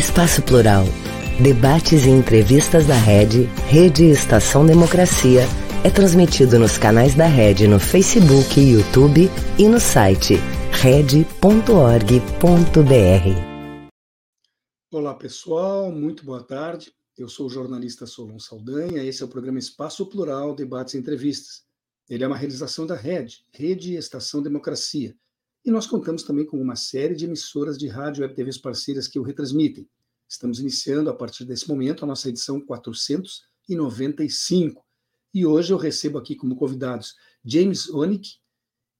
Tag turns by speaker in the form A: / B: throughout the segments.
A: Espaço Plural. Debates e entrevistas da Rede, Rede Estação Democracia, é transmitido nos canais da Rede no Facebook, YouTube e no site rede.org.br.
B: Olá pessoal, muito boa tarde. Eu sou o jornalista Solon Saldanha. Esse é o programa Espaço Plural, Debates e Entrevistas. Ele é uma realização da Rede, Rede Estação Democracia e nós contamos também com uma série de emissoras de rádio e web TVs parceiras que o retransmitem. Estamos iniciando, a partir desse momento, a nossa edição 495. E hoje eu recebo aqui como convidados James Onick,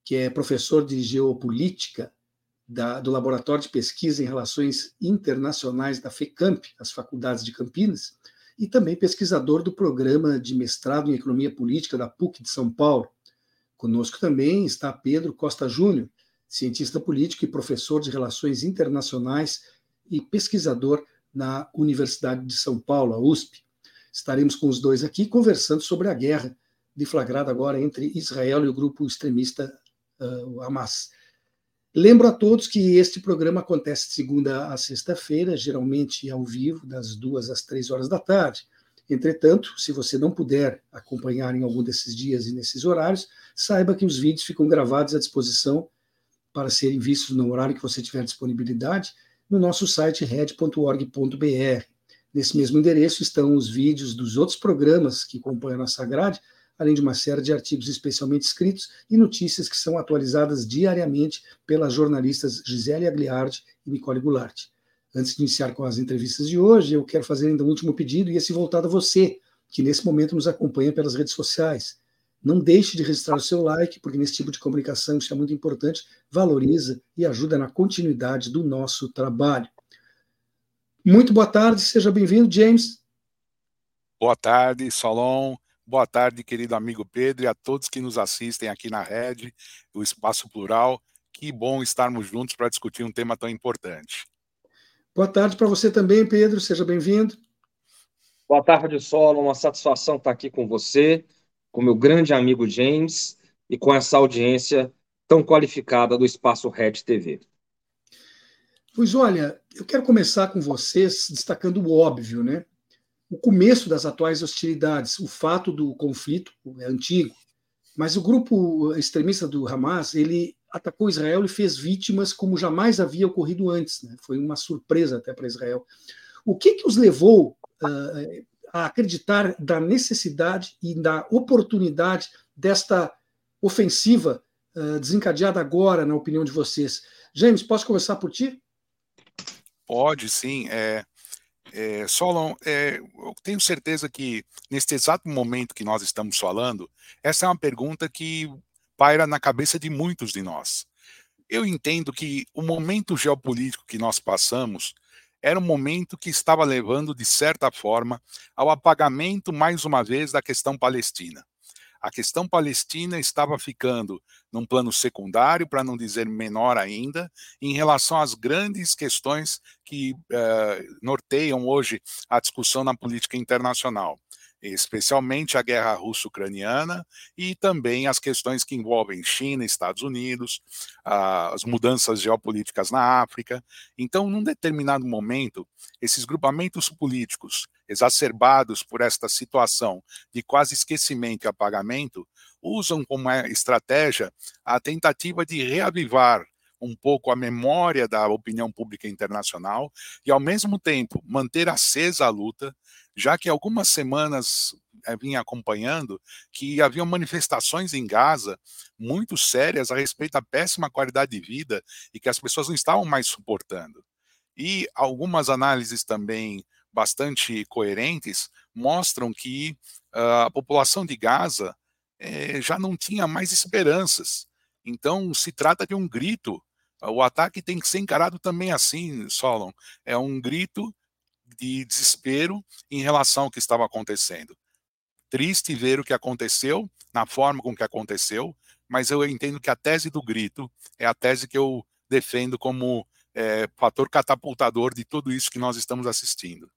B: que é professor de geopolítica da, do Laboratório de Pesquisa em Relações Internacionais da FECAMP, as faculdades de Campinas, e também pesquisador do programa de mestrado em Economia Política da PUC de São Paulo. Conosco também está Pedro Costa Júnior, cientista político e professor de Relações Internacionais e pesquisador na Universidade de São Paulo, a USP. Estaremos com os dois aqui conversando sobre a guerra deflagrada agora entre Israel e o grupo extremista uh, Hamas. Lembro a todos que este programa acontece de segunda a sexta-feira, geralmente ao vivo, das duas às três horas da tarde. Entretanto, se você não puder acompanhar em algum desses dias e nesses horários, saiba que os vídeos ficam gravados à disposição para serem vistos no horário que você tiver disponibilidade no nosso site red.org.br. Nesse mesmo endereço estão os vídeos dos outros programas que acompanham a nossa grade, além de uma série de artigos especialmente escritos e notícias que são atualizadas diariamente pelas jornalistas Gisele Agliardi e Nicole Goulart. Antes de iniciar com as entrevistas de hoje, eu quero fazer ainda um último pedido e esse voltado a você, que nesse momento nos acompanha pelas redes sociais. Não deixe de registrar o seu like, porque nesse tipo de comunicação isso é muito importante, valoriza e ajuda na continuidade do nosso trabalho. Muito boa tarde, seja bem-vindo, James.
C: Boa tarde, Solon. Boa tarde, querido amigo Pedro, e a todos que nos assistem aqui na rede, do Espaço Plural. Que bom estarmos juntos para discutir um tema tão importante.
B: Boa tarde para você também, Pedro, seja bem-vindo.
D: Boa tarde, Solon. Uma satisfação estar aqui com você com meu grande amigo James e com essa audiência tão qualificada do Espaço Red TV.
B: Pois olha, eu quero começar com vocês destacando o óbvio, né? O começo das atuais hostilidades, o fato do conflito é antigo, mas o grupo extremista do Hamas ele atacou Israel e fez vítimas como jamais havia ocorrido antes. Né? Foi uma surpresa até para Israel. O que, que os levou uh, a acreditar da necessidade e da oportunidade desta ofensiva uh, desencadeada agora, na opinião de vocês. James, posso começar por ti?
C: Pode, sim. É, é, Solon, é, eu tenho certeza que neste exato momento que nós estamos falando, essa é uma pergunta que paira na cabeça de muitos de nós. Eu entendo que o momento geopolítico que nós passamos era um momento que estava levando, de certa forma, ao apagamento, mais uma vez, da questão palestina. A questão palestina estava ficando num plano secundário, para não dizer menor ainda, em relação às grandes questões que uh, norteiam hoje a discussão na política internacional especialmente a guerra russo-ucraniana e também as questões que envolvem China, Estados Unidos, as mudanças geopolíticas na África. Então, num determinado momento, esses grupamentos políticos exacerbados por esta situação de quase esquecimento e apagamento usam como estratégia a tentativa de reavivar um pouco a memória da opinião pública internacional e, ao mesmo tempo, manter acesa a luta, já que algumas semanas eh, vinha acompanhando que haviam manifestações em Gaza muito sérias a respeito da péssima qualidade de vida e que as pessoas não estavam mais suportando. E algumas análises também bastante coerentes mostram que uh, a população de Gaza eh, já não tinha mais esperanças. Então, se trata de um grito o ataque tem que ser encarado também assim, Solon. É um grito de desespero em relação ao que estava acontecendo. Triste ver o que aconteceu, na forma com que aconteceu, mas eu entendo que a tese do grito é a tese que eu defendo como é, fator catapultador de tudo isso que nós estamos assistindo.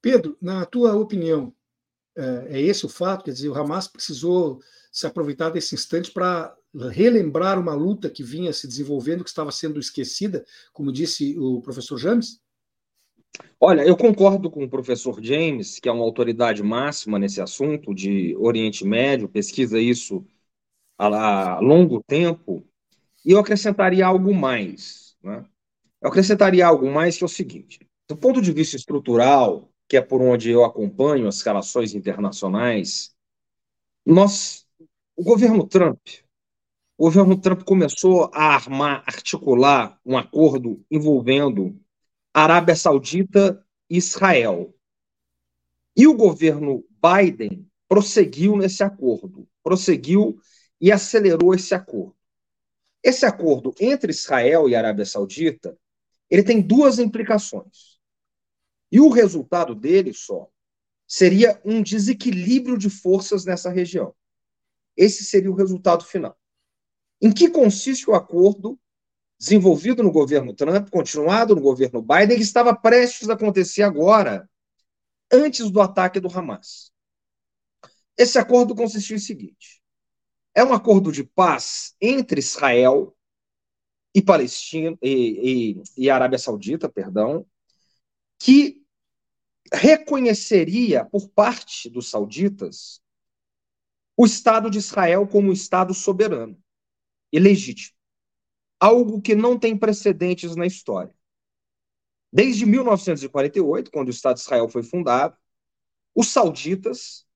B: Pedro, na tua opinião, é, é esse o fato? Quer dizer, o Hamas precisou se aproveitar desse instante para relembrar uma luta que vinha se desenvolvendo, que estava sendo esquecida, como disse o professor James?
D: Olha, eu concordo com o professor James, que é uma autoridade máxima nesse assunto de Oriente Médio, pesquisa isso há longo tempo, e eu acrescentaria algo mais. Né? Eu acrescentaria algo mais que é o seguinte: do ponto de vista estrutural, que é por onde eu acompanho as relações internacionais, nós, o governo Trump, o governo Trump começou a armar, articular um acordo envolvendo Arábia Saudita e Israel. E o governo Biden prosseguiu nesse acordo, prosseguiu e acelerou esse acordo. Esse acordo entre Israel e Arábia Saudita, ele tem duas implicações. E o resultado dele só seria um desequilíbrio de forças nessa região. Esse seria o resultado final. Em que consiste o acordo desenvolvido no governo Trump, continuado no governo Biden, que estava prestes a acontecer agora, antes do ataque do Hamas. Esse acordo consistiu em seguinte: é um acordo de paz entre Israel e Palestina e, e, e Arábia Saudita, perdão, que reconheceria por parte dos sauditas o Estado de Israel como um Estado soberano e legítimo algo que não tem precedentes na história. Desde 1948, quando o Estado de Israel foi fundado, os sauditas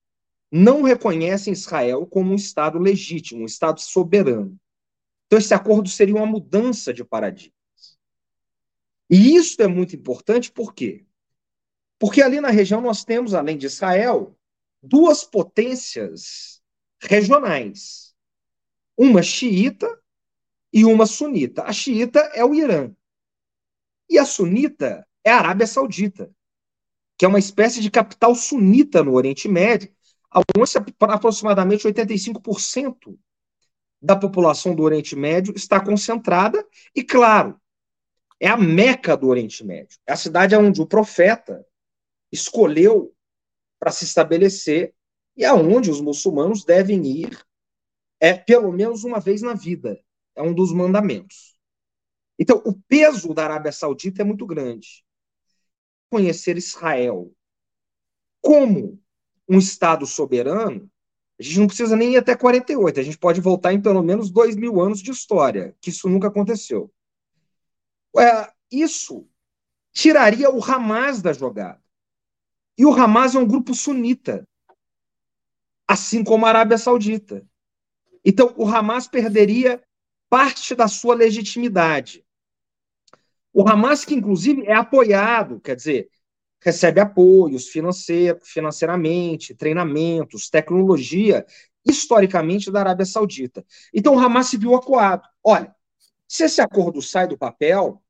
D: não reconhecem Israel como um Estado legítimo, um Estado soberano. Então, esse acordo seria uma mudança de paradigmas. E isso é muito importante, por quê? Porque ali na região nós temos, além de Israel, duas potências regionais. Uma xiita e uma sunita. A xiita é o Irã. E a sunita é a Arábia Saudita, que é uma espécie de capital sunita no Oriente Médio, onde aproximadamente 85% da população do Oriente Médio está concentrada, e claro, é a Meca do Oriente Médio. É a cidade onde o profeta escolheu para se estabelecer e aonde os muçulmanos devem ir é pelo menos uma vez na vida é um dos mandamentos. Então, o peso da Arábia Saudita é muito grande. Conhecer Israel como um Estado soberano, a gente não precisa nem ir até 48, a gente pode voltar em pelo menos dois mil anos de história, que isso nunca aconteceu. É, isso tiraria o Hamas da jogada. E o Hamas é um grupo sunita, assim como a Arábia Saudita. Então, o Hamas perderia parte da sua legitimidade. O Hamas, que inclusive é apoiado, quer dizer, recebe apoios financeiro, financeiramente, treinamentos, tecnologia, historicamente da Arábia Saudita. Então o Hamas se viu acuado. Olha, se esse acordo sai do papel,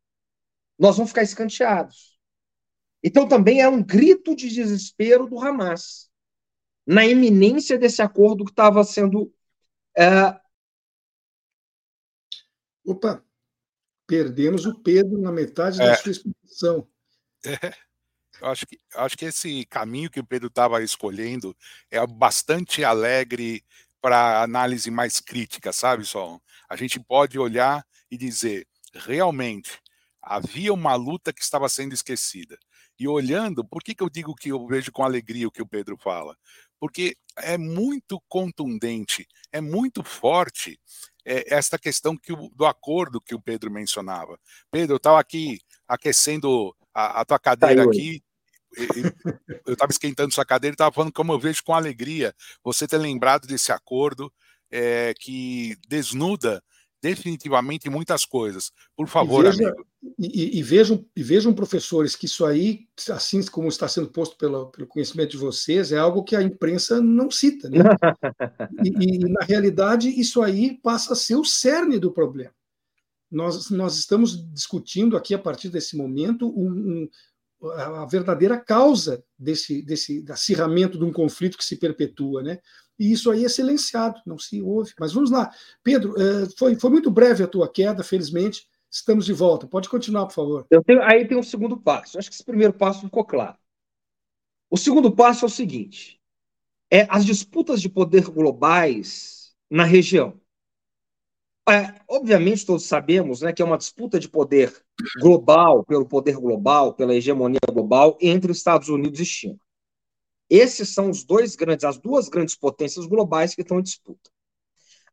D: nós vamos ficar escanteados. Então também é um grito de desespero do Hamas na iminência desse acordo que estava sendo é,
B: Opa, perdemos o Pedro na metade é. da sua explicação.
C: É. Eu acho que, acho que esse caminho que o Pedro estava escolhendo é bastante alegre para análise mais crítica, sabe, Sol? A gente pode olhar e dizer, realmente, havia uma luta que estava sendo esquecida. E olhando, por que, que eu digo que eu vejo com alegria o que o Pedro fala? Porque é muito contundente, é muito forte é, esta questão que o, do acordo que o Pedro mencionava. Pedro, eu estava aqui aquecendo a, a tua cadeira tá aqui, eu estava esquentando sua cadeira e estava falando como eu vejo com alegria você ter lembrado desse acordo é, que desnuda definitivamente muitas coisas. Por favor,
B: veja,
C: amigo.
B: E, e, vejam, e vejam, professores, que isso aí, assim como está sendo posto pelo, pelo conhecimento de vocês, é algo que a imprensa não cita. Né? e, e, na realidade, isso aí passa a ser o cerne do problema. Nós, nós estamos discutindo aqui, a partir desse momento, um, um, a verdadeira causa desse, desse acirramento de um conflito que se perpetua. Né? e isso aí é silenciado, não se ouve. Mas vamos lá. Pedro, eh, foi, foi muito breve a tua queda, felizmente. Estamos de volta. Pode continuar, por favor.
D: Tenho, aí tem um segundo passo. Acho que esse primeiro passo ficou claro. O segundo passo é o seguinte: é as disputas de poder globais na região. É, obviamente, todos sabemos né, que é uma disputa de poder global, pelo poder global, pela hegemonia global entre Estados Unidos e China. Esses são os dois grandes, as duas grandes potências globais que estão em disputa.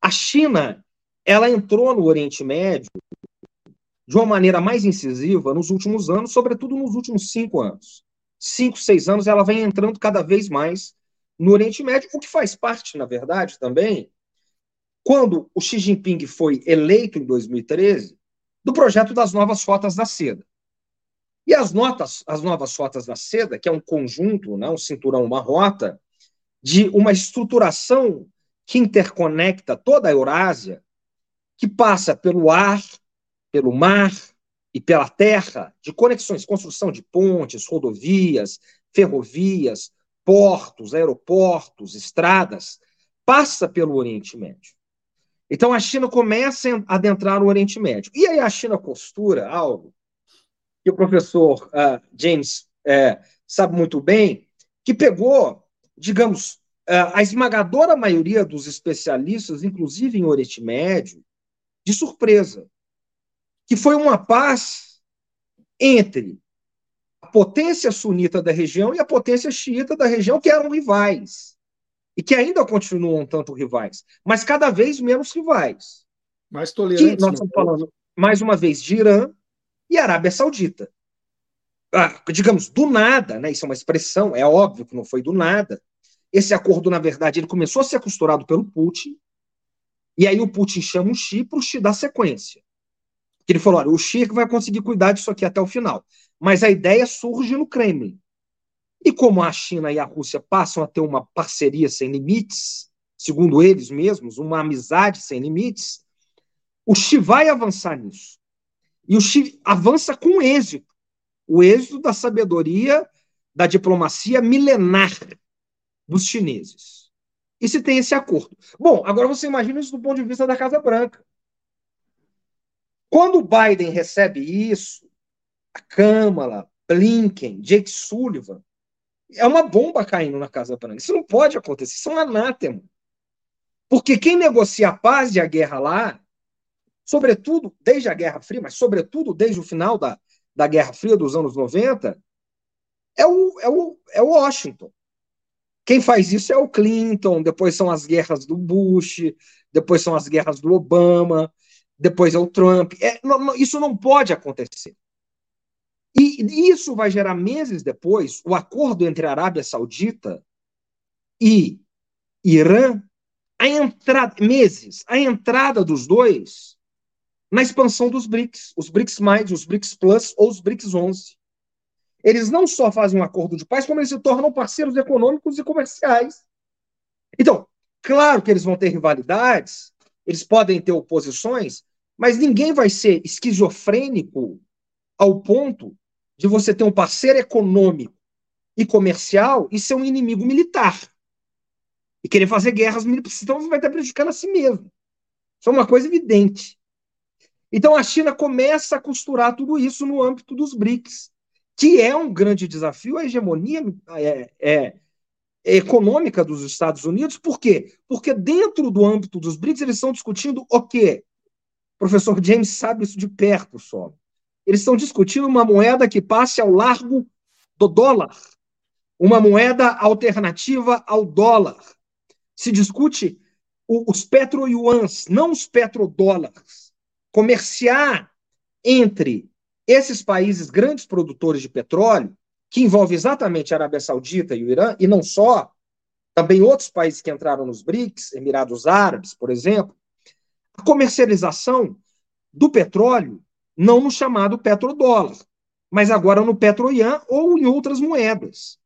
D: A China, ela entrou no Oriente Médio de uma maneira mais incisiva nos últimos anos, sobretudo nos últimos cinco anos. Cinco, seis anos, ela vem entrando cada vez mais no Oriente Médio, o que faz parte, na verdade, também quando o Xi Jinping foi eleito em 2013, do projeto das novas rotas da seda. E as notas, as novas rotas da seda, que é um conjunto, né, um cinturão, uma rota, de uma estruturação que interconecta toda a Eurásia, que passa pelo ar, pelo mar e pela terra, de conexões, construção de pontes, rodovias, ferrovias, portos, aeroportos, estradas, passa pelo Oriente Médio. Então a China começa a adentrar no Oriente Médio. E aí a China costura algo que o professor uh, James uh, sabe muito bem, que pegou, digamos, uh, a esmagadora maioria dos especialistas, inclusive em Oriente Médio, de surpresa, que foi uma paz entre a potência sunita da região e a potência xiita da região, que eram rivais e que ainda continuam um tanto rivais, mas cada vez menos rivais.
B: Mais tolerantes.
D: Que nós estamos falando, mais uma vez, de Irã e Arábia Saudita. Ah, digamos, do nada, né? Isso é uma expressão, é óbvio que não foi do nada. Esse acordo, na verdade, ele começou a ser costurado pelo Putin, e aí o Putin chama o Xi para o Xi dar sequência. Ele falou: olha, o Xi que vai conseguir cuidar disso aqui até o final. Mas a ideia surge no Kremlin. E como a China e a Rússia passam a ter uma parceria sem limites, segundo eles mesmos, uma amizade sem limites, o Xi vai avançar nisso. E o Xi avança com êxito o êxito da sabedoria da diplomacia milenar dos chineses. E se tem esse acordo. Bom, agora você imagina isso do ponto de vista da Casa Branca. Quando o Biden recebe isso, a Câmara, Blinken, Jake Sullivan, é uma bomba caindo na Casa Branca. Isso não pode acontecer, isso é um anátema. Porque quem negocia a paz e a guerra lá, sobretudo desde a Guerra Fria, mas sobretudo desde o final da, da Guerra Fria dos anos 90, é o, é o, é o Washington. Quem faz isso é o Clinton, depois são as guerras do Bush, depois são as guerras do Obama, depois é o Trump. É, não, isso não pode acontecer. E isso vai gerar meses depois o acordo entre a Arábia Saudita e Irã, a entrada, meses, a entrada dos dois na expansão dos BRICS, os BRICS+, os BRICS Plus ou os BRICS 11. Eles não só fazem um acordo de paz, como eles se tornam parceiros econômicos e comerciais. Então, claro que eles vão ter rivalidades, eles podem ter oposições, mas ninguém vai ser esquizofrênico ao ponto de você ter um parceiro econômico e comercial e ser um inimigo militar. E querer fazer guerras militares, então você vai estar prejudicando a si mesmo. Isso é uma coisa evidente. Então a China começa a costurar tudo isso no âmbito dos BRICS, que é um grande desafio à hegemonia é, é, econômica dos Estados Unidos. Por quê? Porque dentro do âmbito dos BRICS eles estão discutindo o quê? O professor James sabe isso de perto só. Eles estão discutindo uma moeda que passe ao largo do dólar, uma moeda alternativa ao dólar. Se discute os petro-yuans, não os petrodólares. Comerciar entre esses países grandes produtores de petróleo, que envolve exatamente a Arábia Saudita e o Irã, e não só, também outros países que entraram nos BRICS, Emirados Árabes, por exemplo, a comercialização do petróleo não no chamado petrodólar, mas agora no petroian ou em outras moedas.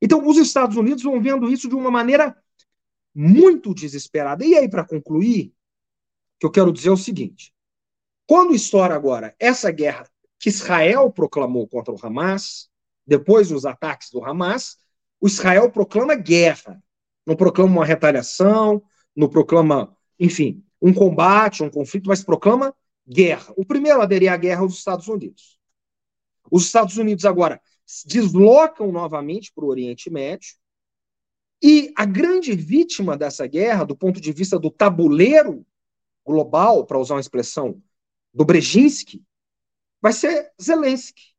D: Então, os Estados Unidos vão vendo isso de uma maneira muito desesperada. E aí, para concluir, que eu quero dizer é o seguinte: quando estoura agora essa guerra que Israel proclamou contra o Hamas, depois dos ataques do Hamas, o Israel proclama guerra, não proclama uma retaliação, não proclama, enfim, um combate, um conflito, mas proclama guerra. O primeiro a aderir à guerra é os Estados Unidos. Os Estados Unidos agora deslocam novamente para o Oriente Médio e a grande vítima dessa guerra, do ponto de vista do tabuleiro global, para usar uma expressão do Brzezinski, vai ser Zelensky,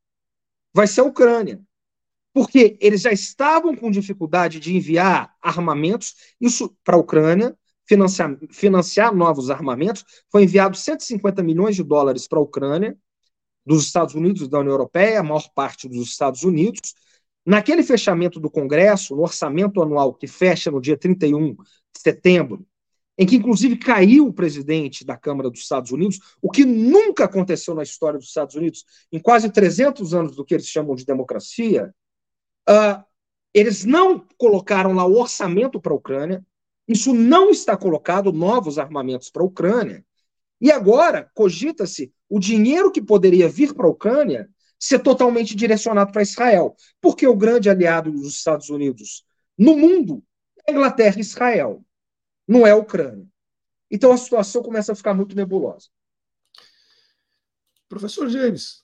D: vai ser a Ucrânia. Porque eles já estavam com dificuldade de enviar armamentos, isso para a Ucrânia, financiar, financiar novos armamentos. Foi enviado 150 milhões de dólares para a Ucrânia, dos Estados Unidos da União Europeia, a maior parte dos Estados Unidos. Naquele fechamento do Congresso, no orçamento anual que fecha no dia 31 de setembro, em que inclusive caiu o presidente da Câmara dos Estados Unidos, o que nunca aconteceu na história dos Estados Unidos, em quase 300 anos do que eles chamam de democracia, uh, eles não colocaram lá o orçamento para a Ucrânia, isso não está colocado, novos armamentos para a Ucrânia, e agora cogita-se o dinheiro que poderia vir para a Ucrânia ser totalmente direcionado para Israel, porque o grande aliado dos Estados Unidos no mundo é a Inglaterra e Israel não é a Ucrânia. Então a situação começa a ficar muito nebulosa.
B: Professor James,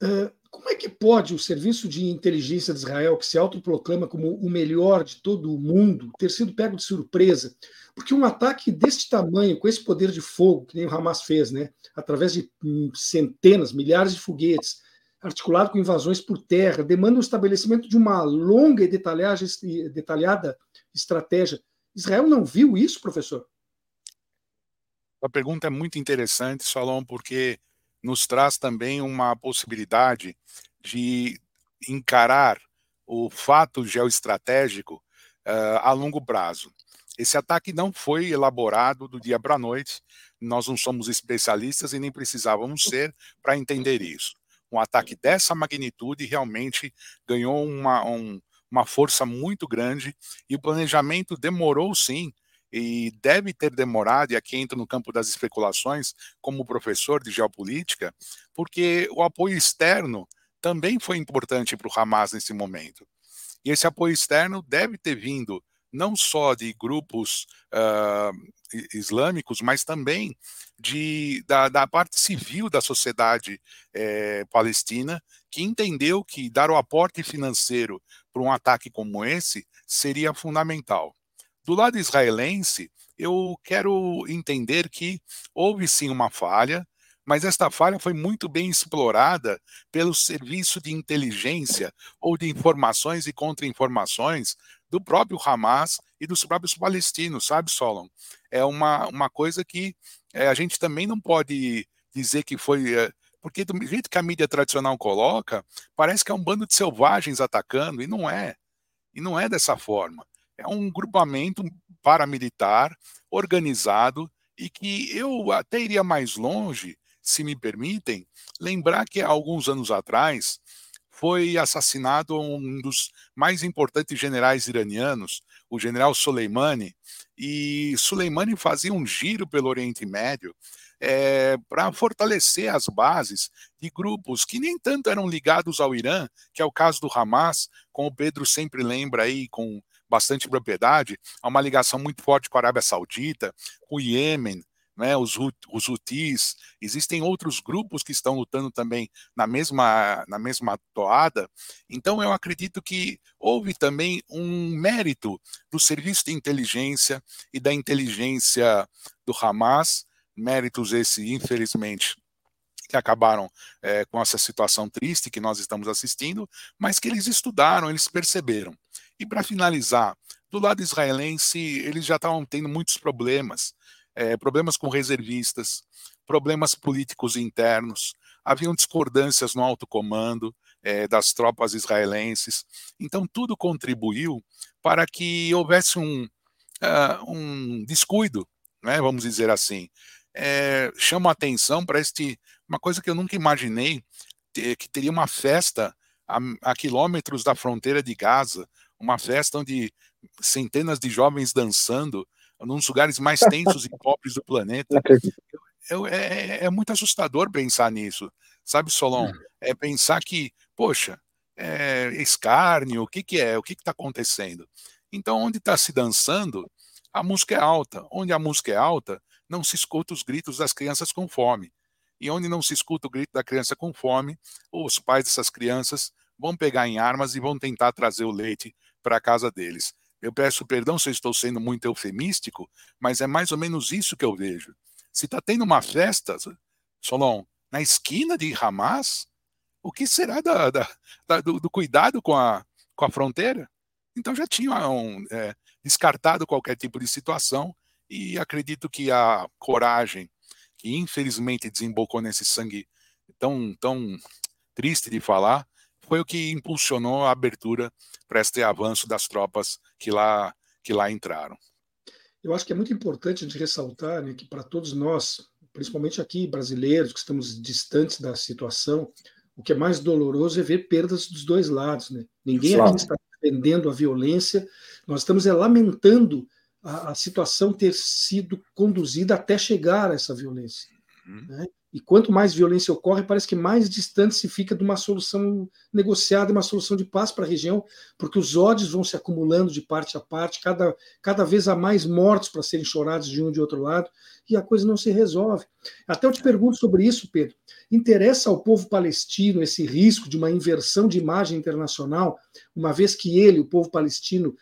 B: é, como é que pode o serviço de inteligência de Israel, que se autoproclama como o melhor de todo o mundo, ter sido pego de surpresa? Porque um ataque deste tamanho, com esse poder de fogo, que nem o Hamas fez, né, através de hum, centenas, milhares de foguetes, articulado com invasões por terra, demanda o estabelecimento de uma longa e detalhada estratégia Israel não viu isso, professor?
C: A pergunta é muito interessante, Salom, porque nos traz também uma possibilidade de encarar o fato geoestratégico uh, a longo prazo. Esse ataque não foi elaborado do dia para a noite, nós não somos especialistas e nem precisávamos ser para entender isso. Um ataque dessa magnitude realmente ganhou uma, um, uma força muito grande e o planejamento demorou sim e deve ter demorado, e aqui entra no campo das especulações, como professor de geopolítica, porque o apoio externo também foi importante para o Hamas nesse momento. E esse apoio externo deve ter vindo não só de grupos uh, islâmicos, mas também de, da, da, parte civil da sociedade eh, palestina, que entendeu que dar o aporte financeiro para um ataque como esse seria fundamental. Do lado israelense, eu quero entender que houve sim uma falha, mas esta falha foi muito bem explorada pelo serviço de inteligência ou de informações e contra-informações do próprio Hamas e dos próprios palestinos, sabe, Solon? É uma, uma coisa que é, a gente também não pode dizer que foi é, porque do jeito que a mídia tradicional coloca, parece que é um bando de selvagens atacando, e não é. E não é dessa forma. É um grupamento paramilitar, organizado, e que eu até iria mais longe, se me permitem, lembrar que há alguns anos atrás foi assassinado um dos mais importantes generais iranianos, o general Soleimani, e Soleimani fazia um giro pelo Oriente Médio é, para fortalecer as bases de grupos que nem tanto eram ligados ao Irã, que é o caso do Hamas, como o Pedro sempre lembra aí com bastante propriedade, há uma ligação muito forte com a Arábia Saudita, com o Iêmen, né, os, os Houthis, existem outros grupos que estão lutando também na mesma, na mesma toada. Então, eu acredito que houve também um mérito do serviço de inteligência e da inteligência do Hamas, méritos esse, infelizmente, que acabaram é, com essa situação triste que nós estamos assistindo, mas que eles estudaram, eles perceberam. E para finalizar, do lado israelense, eles já estavam tendo muitos problemas é, problemas com reservistas, problemas políticos internos, haviam discordâncias no alto comando é, das tropas israelenses. Então, tudo contribuiu para que houvesse um, uh, um descuido, né, vamos dizer assim. É, chama a atenção para este uma coisa que eu nunca imaginei que teria uma festa a, a quilômetros da fronteira de Gaza, uma festa onde centenas de jovens dançando num dos lugares mais tensos e pobres do planeta. É, é, é, muito assustador pensar nisso, sabe, Solon? Hum. É pensar que, poxa, é, escárnio, o que, que é, o que está acontecendo? Então, onde está se dançando, a música é alta. Onde a música é alta, não se escuta os gritos das crianças com fome. E onde não se escuta o grito da criança com fome, os pais dessas crianças vão pegar em armas e vão tentar trazer o leite para a casa deles. Eu peço perdão se eu estou sendo muito eufemístico, mas é mais ou menos isso que eu vejo. Se está tendo uma festa, Solon, na esquina de Hamas, o que será da, da, da, do, do, cuidado com a, com a fronteira? Então já tinham é, descartado qualquer tipo de situação e acredito que a coragem que infelizmente desembocou nesse sangue tão, tão triste de falar, foi o que impulsionou a abertura para este avanço das tropas que lá, que lá entraram.
B: Eu acho que é muito importante de ressaltar né, que para todos nós, principalmente aqui brasileiros que estamos distantes da situação, o que é mais doloroso é ver perdas dos dois lados. Né? Ninguém claro. aqui está defendendo a violência, nós estamos é, lamentando a, a, situação ter sido conduzida até chegar a essa violência. Uhum. Né? E quanto mais violência ocorre, parece que mais distante se fica de uma solução negociada, uma solução de paz para a região, porque os ódios vão se acumulando de parte a parte, cada, cada vez há mais mortos para serem chorados de um e de outro lado, e a coisa não se resolve. Até eu te pergunto sobre isso, Pedro. Interessa ao povo palestino esse risco de uma inversão de imagem internacional, uma vez que ele, o povo palestino,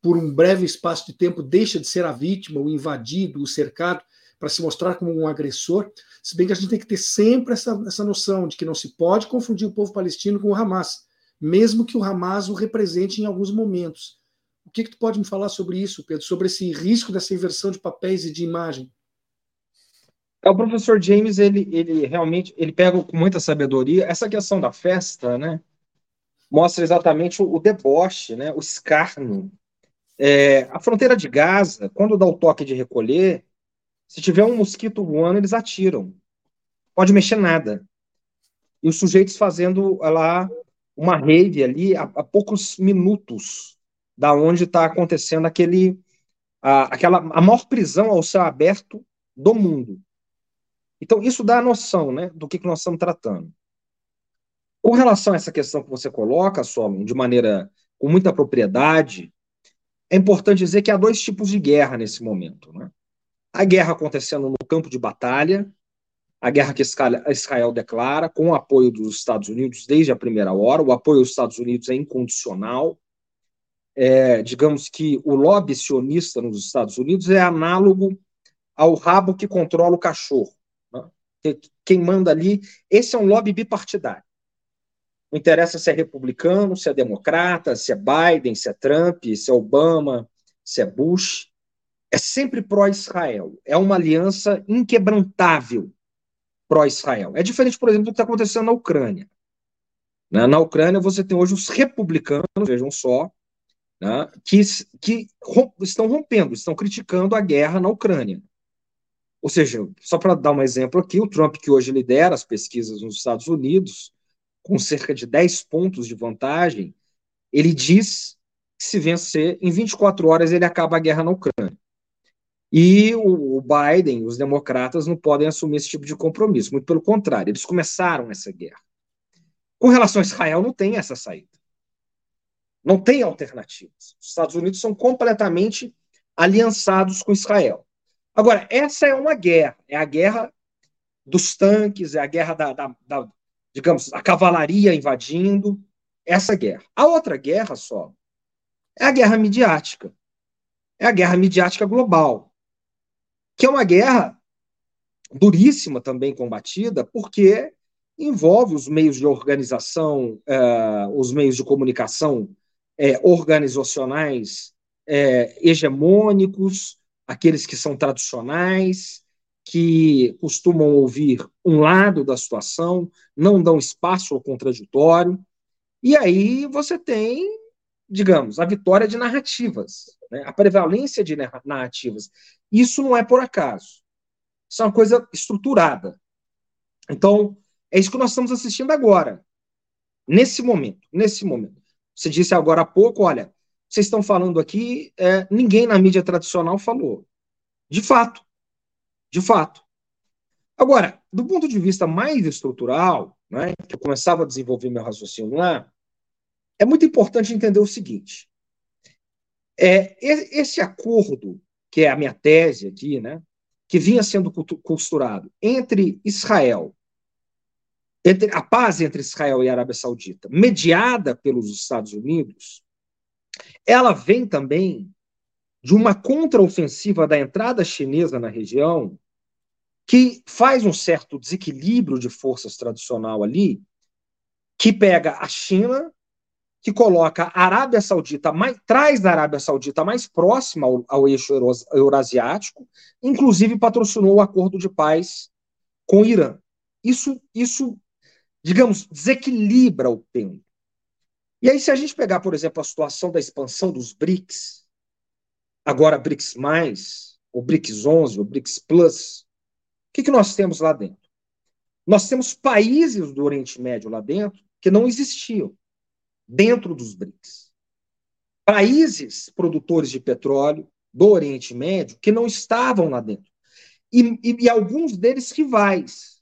B: por um breve espaço de tempo, deixa de ser a vítima, o invadido, o cercado, para se mostrar como um agressor? Se bem que a gente tem que ter sempre essa, essa noção de que não se pode confundir o povo palestino com o Hamas, mesmo que o Hamas o represente em alguns momentos. O que, que tu pode me falar sobre isso, Pedro? Sobre esse risco dessa inversão de papéis e de imagem?
D: É, o professor James, ele, ele realmente ele pega com muita sabedoria essa questão da festa, né? Mostra exatamente o, o deboche, né? O escárnio. É, a fronteira de Gaza, quando dá o toque de recolher, se tiver um mosquito voando, eles atiram. Pode mexer nada. E os sujeitos fazendo lá uma rave ali a, a poucos minutos da onde está acontecendo aquele a, aquela a maior prisão ao céu aberto do mundo. Então isso dá a noção, né, do que, que nós estamos tratando. Com relação a essa questão que você coloca, Solon, de maneira com muita propriedade, é importante dizer que há dois tipos de guerra nesse momento, né? A guerra acontecendo no campo de batalha, a guerra que Israel declara, com o apoio dos Estados Unidos desde a primeira hora. O apoio dos Estados Unidos é incondicional. É, digamos que o lobby sionista nos Estados Unidos é análogo ao rabo que controla o cachorro. Né? Quem manda ali, esse é um lobby bipartidário. Não interessa se é republicano, se é democrata, se é Biden, se é Trump, se é Obama, se é Bush é sempre pró-Israel. É uma aliança inquebrantável pró-Israel. É diferente, por exemplo, do que está acontecendo na Ucrânia. Né? Na Ucrânia, você tem hoje os republicanos, vejam só, né, que, que estão rompendo, estão criticando a guerra na Ucrânia. Ou seja, só para dar um exemplo aqui, o Trump, que hoje lidera as pesquisas nos Estados Unidos, com cerca de 10 pontos de vantagem, ele diz que se vencer, em 24 horas ele acaba a guerra na Ucrânia. E o, Biden, os democratas, não podem assumir esse tipo de compromisso. Muito pelo contrário, eles começaram essa guerra. Com relação a Israel, não tem essa saída. Não tem alternativas. Os Estados Unidos são completamente aliançados com Israel. Agora, essa é uma guerra. É a guerra dos tanques, é a guerra da, da, da digamos, a cavalaria invadindo. Essa guerra. A outra guerra só é a guerra midiática. É a guerra midiática global que é uma guerra duríssima também combatida, porque envolve os meios de organização, uh, os meios de comunicação uh, organizacionais uh, hegemônicos, aqueles que são tradicionais, que costumam ouvir um lado da situação, não dão espaço ao contraditório, e aí você tem, digamos, a vitória de narrativas, né? a prevalência de narrativas. Isso não é por acaso. Isso é uma coisa estruturada. Então, é isso que nós estamos assistindo agora. Nesse momento. Nesse momento. Você disse agora há pouco, olha, vocês estão falando aqui, é, ninguém na mídia tradicional falou. De fato. De fato. Agora, do ponto de vista mais estrutural, né, que eu começava a desenvolver meu raciocínio lá, é muito importante entender o seguinte: é, esse acordo que é a minha tese aqui, né, que vinha sendo costurado entre Israel, entre a paz entre Israel e Arábia Saudita, mediada pelos Estados Unidos, ela vem também de uma contraofensiva da entrada chinesa na região que faz um certo desequilíbrio de forças tradicional ali, que pega a China, que coloca a Arábia Saudita, mais, traz a Arábia Saudita mais próxima ao, ao eixo eurasiático, inclusive patrocinou o acordo de paz com o Irã. Isso, isso, digamos, desequilibra o pêndulo. E aí, se a gente pegar, por exemplo, a situação da expansão dos BRICS, agora BRICS, ou BRICS 11, ou BRICS Plus, o que, que nós temos lá dentro? Nós temos países do Oriente Médio lá dentro que não existiam dentro dos BRICS. Países produtores de petróleo do Oriente Médio que não estavam lá dentro. E, e, e alguns deles rivais.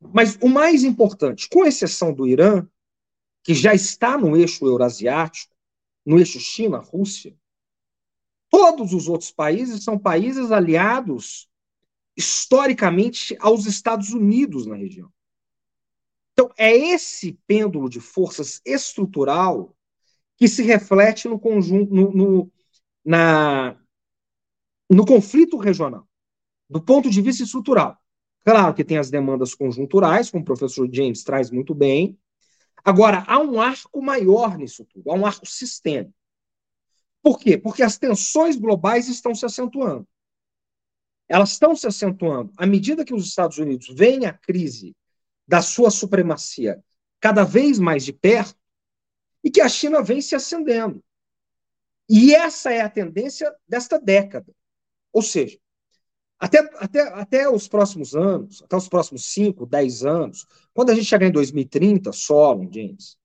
D: Mas o mais importante, com exceção do Irã, que já está no eixo eurasiático, no eixo China-Rússia, todos os outros países são países aliados historicamente aos Estados Unidos na região. Então, é esse pêndulo de forças estrutural que se reflete no conjunto, no, no, na, no conflito regional, do ponto de vista estrutural. Claro que tem as demandas conjunturais, como o professor James traz muito bem. Agora, há um arco maior nisso tudo, há um arco sistêmico. Por quê? Porque as tensões globais estão se acentuando. Elas estão se acentuando à medida que os Estados Unidos veem a crise da sua supremacia cada vez mais de perto e que a China vem se acendendo. E essa é a tendência desta década. Ou seja, até, até, até os próximos anos, até os próximos 5, 10 anos, quando a gente chegar em 2030, Solon, James,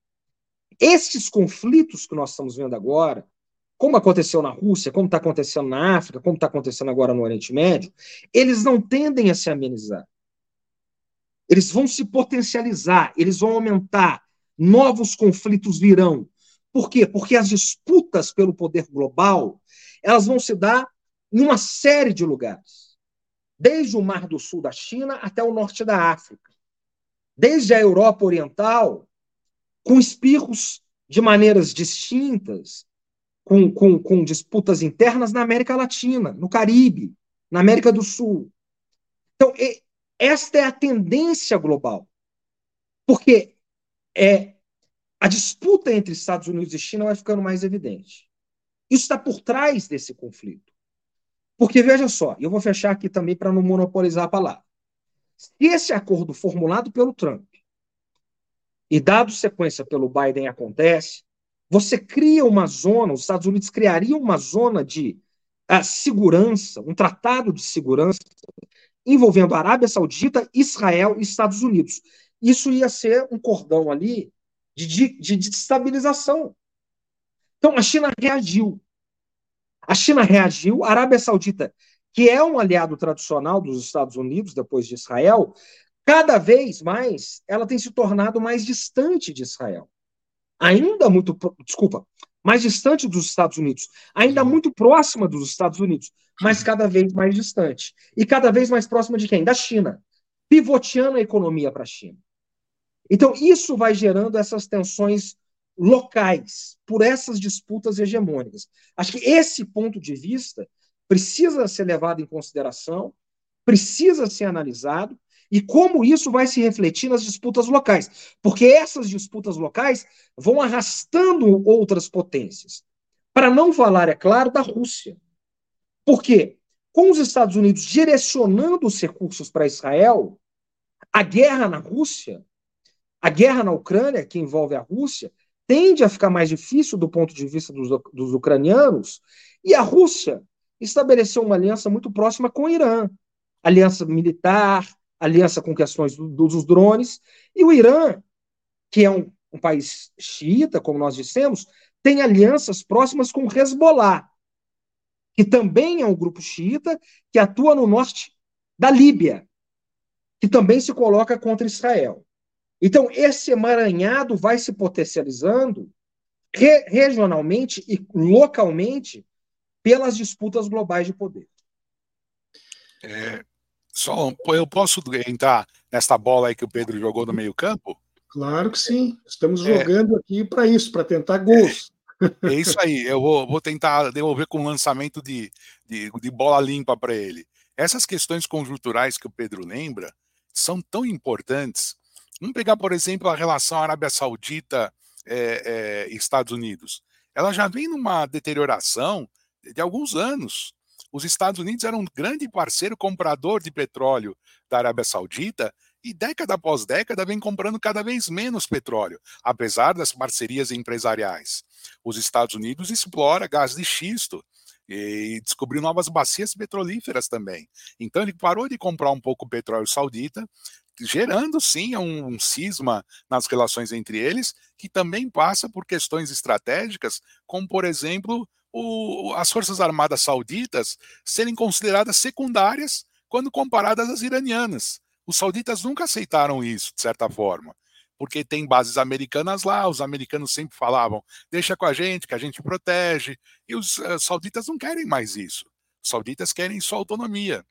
D: estes conflitos que nós estamos vendo agora, como aconteceu na Rússia, como está acontecendo na África, como está acontecendo agora no Oriente Médio, eles não tendem a se amenizar. Eles vão se potencializar, eles vão aumentar, novos conflitos virão. Por quê? Porque as disputas pelo poder global, elas vão se dar em uma série de lugares. Desde o Mar do Sul da China até o norte da África. Desde a Europa Oriental, com espirros de maneiras distintas, com, com, com disputas internas na América Latina, no Caribe, na América do Sul. Então, esta é a tendência global. Porque é, a disputa entre Estados Unidos e China vai ficando mais evidente. Isso está por trás desse conflito. Porque, veja só, eu vou fechar aqui também para não monopolizar a palavra. Se esse acordo formulado pelo Trump e dado sequência pelo Biden acontece, você cria uma zona, os Estados Unidos criariam uma zona de uh, segurança, um tratado de segurança envolvendo Arábia Saudita, Israel e Estados Unidos. Isso ia ser um cordão ali de, de, de destabilização. Então a China reagiu. A China reagiu, a Arábia Saudita, que é um aliado tradicional dos Estados Unidos depois de Israel, cada vez mais ela tem se tornado mais distante de Israel. Ainda muito, desculpa, mais distante dos Estados Unidos, ainda muito próxima dos Estados Unidos, mas cada vez mais distante. E cada vez mais próxima de quem? Da China, pivoteando a economia para a China. Então, isso vai gerando essas tensões locais por essas disputas hegemônicas. Acho que esse ponto de vista precisa ser levado em consideração, precisa ser analisado, e como isso vai se refletir nas disputas locais. Porque essas disputas locais vão arrastando outras potências. Para não falar, é claro, da Rússia. Por quê? Com os Estados Unidos direcionando os recursos para Israel, a guerra na Rússia, a guerra na Ucrânia, que envolve a Rússia, tende a ficar mais difícil do ponto de vista dos, dos ucranianos, e a Rússia estabeleceu uma aliança muito próxima com o Irã. Aliança militar, aliança com questões do, dos drones, e o Irã, que é um, um país xiita, como nós dissemos, tem alianças próximas com Hezbollah, que também é um grupo xiita que atua no norte da Líbia, que também se coloca contra Israel. Então, esse emaranhado vai se potencializando re regionalmente e localmente pelas disputas globais de poder.
C: É, só, eu posso entrar nesta bola aí que o Pedro jogou no meio-campo?
B: Claro que sim. Estamos é. jogando é, aqui para isso, para tentar gols.
C: É, é, isso aí. Eu vou, vou tentar devolver com um lançamento de, de, de bola limpa para ele. Essas questões conjunturais que o Pedro lembra são tão importantes. Vamos pegar, por exemplo, a relação Arábia Saudita é, é, Estados Unidos. Ela já vem numa deterioração de alguns anos. Os Estados Unidos eram um grande parceiro comprador de petróleo da Arábia Saudita e década após década vem comprando cada vez menos petróleo, apesar das parcerias empresariais. Os Estados Unidos explora gás de xisto e descobriu novas bacias petrolíferas também. Então ele parou de comprar um pouco petróleo saudita, gerando sim um, um cisma nas relações entre eles, que também passa por questões estratégicas, como por exemplo o, as forças armadas sauditas serem consideradas secundárias quando comparadas às iranianas. Os sauditas nunca aceitaram isso, de certa forma, porque tem bases americanas lá, os americanos sempre falavam, deixa com a gente, que a gente protege, e os uh, sauditas não querem mais isso. Os sauditas querem sua autonomia.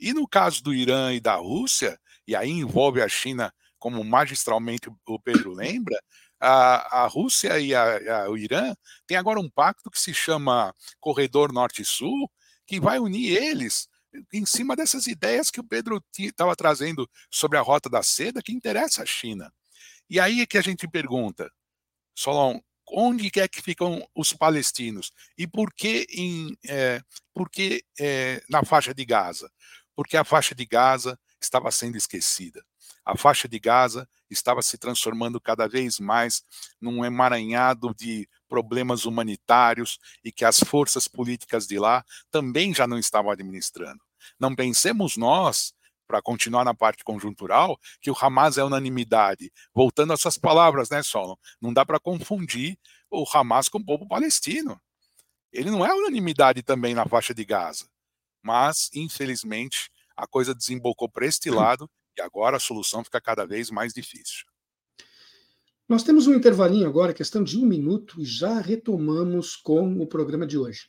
C: E no caso do Irã e da Rússia, e aí envolve a China, como magistralmente o Pedro lembra, a, a Rússia e a, a, o Irã têm agora um pacto que se chama Corredor Norte-Sul, que vai unir eles em cima dessas ideias que o Pedro estava trazendo sobre a Rota da Seda, que interessa a China. E aí é que a gente pergunta, Solon, onde é que ficam os palestinos? E por que, em, é, por que é, na faixa de Gaza? Porque a faixa de Gaza estava sendo esquecida. A faixa de Gaza estava se transformando cada vez mais num emaranhado de problemas humanitários e que as forças políticas de lá também já não estavam administrando. Não pensemos nós, para continuar na parte conjuntural, que o Hamas é unanimidade. Voltando às suas palavras, né, Solon? Não dá para confundir o Hamas com o povo palestino. Ele não é unanimidade também na faixa de Gaza. Mas, infelizmente, a coisa desembocou para este lado e agora a solução fica cada vez mais difícil.
B: Nós temos um intervalinho agora, questão de um minuto, e já retomamos com o programa de hoje.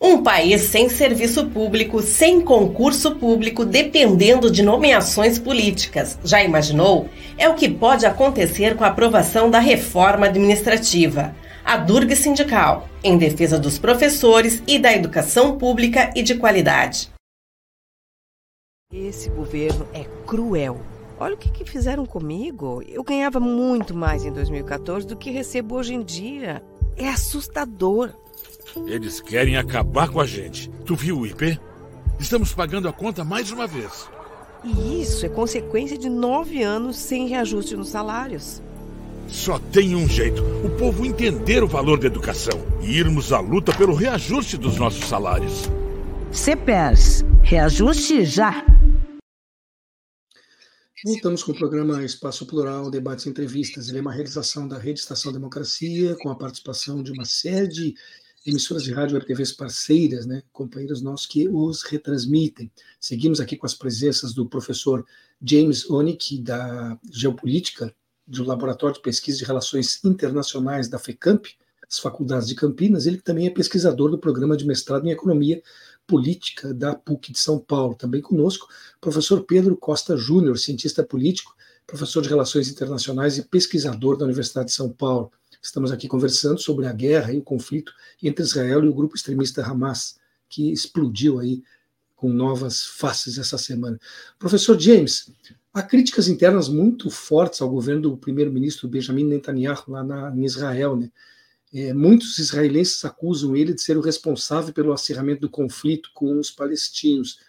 A: Um país sem serviço público, sem concurso público, dependendo de nomeações políticas. Já imaginou? É o que pode acontecer com a aprovação da reforma administrativa. A Durga Sindical, em defesa dos professores e da educação pública e de qualidade.
E: Esse governo é cruel. Olha o que, que, fizeram comigo. Eu ganhava muito mais em 2014 do que recebo hoje em dia. É assustador.
F: Eles querem acabar com a gente. Tu viu o IP? Estamos pagando a conta mais uma vez.
E: E isso é consequência de nove anos sem reajuste nos salários.
F: Só tem um jeito: o povo entender o valor da educação e irmos à luta pelo reajuste dos nossos salários.
E: CPERS, reajuste já!
B: Voltamos com o programa Espaço Plural, debates e entrevistas. Ele é uma realização da Rede Estação Democracia, com a participação de uma série de emissoras de rádio e TVs parceiras, né, companheiros nossos que os retransmitem. Seguimos aqui com as presenças do professor James Onick, da Geopolítica, do Laboratório de Pesquisa de Relações Internacionais da FECAMP, as faculdades de Campinas, ele também é pesquisador do programa de mestrado em Economia Política da PUC de São Paulo. Também conosco, professor Pedro Costa Júnior, cientista político, professor de Relações Internacionais e pesquisador da Universidade de São Paulo. Estamos aqui conversando sobre a guerra e o conflito entre Israel e o grupo extremista Hamas, que explodiu aí com novas faces essa semana. Professor James, há críticas internas muito fortes ao governo do primeiro-ministro Benjamin Netanyahu lá na, em Israel, né? É, muitos israelenses acusam ele de ser o responsável pelo acirramento do conflito com os palestinos.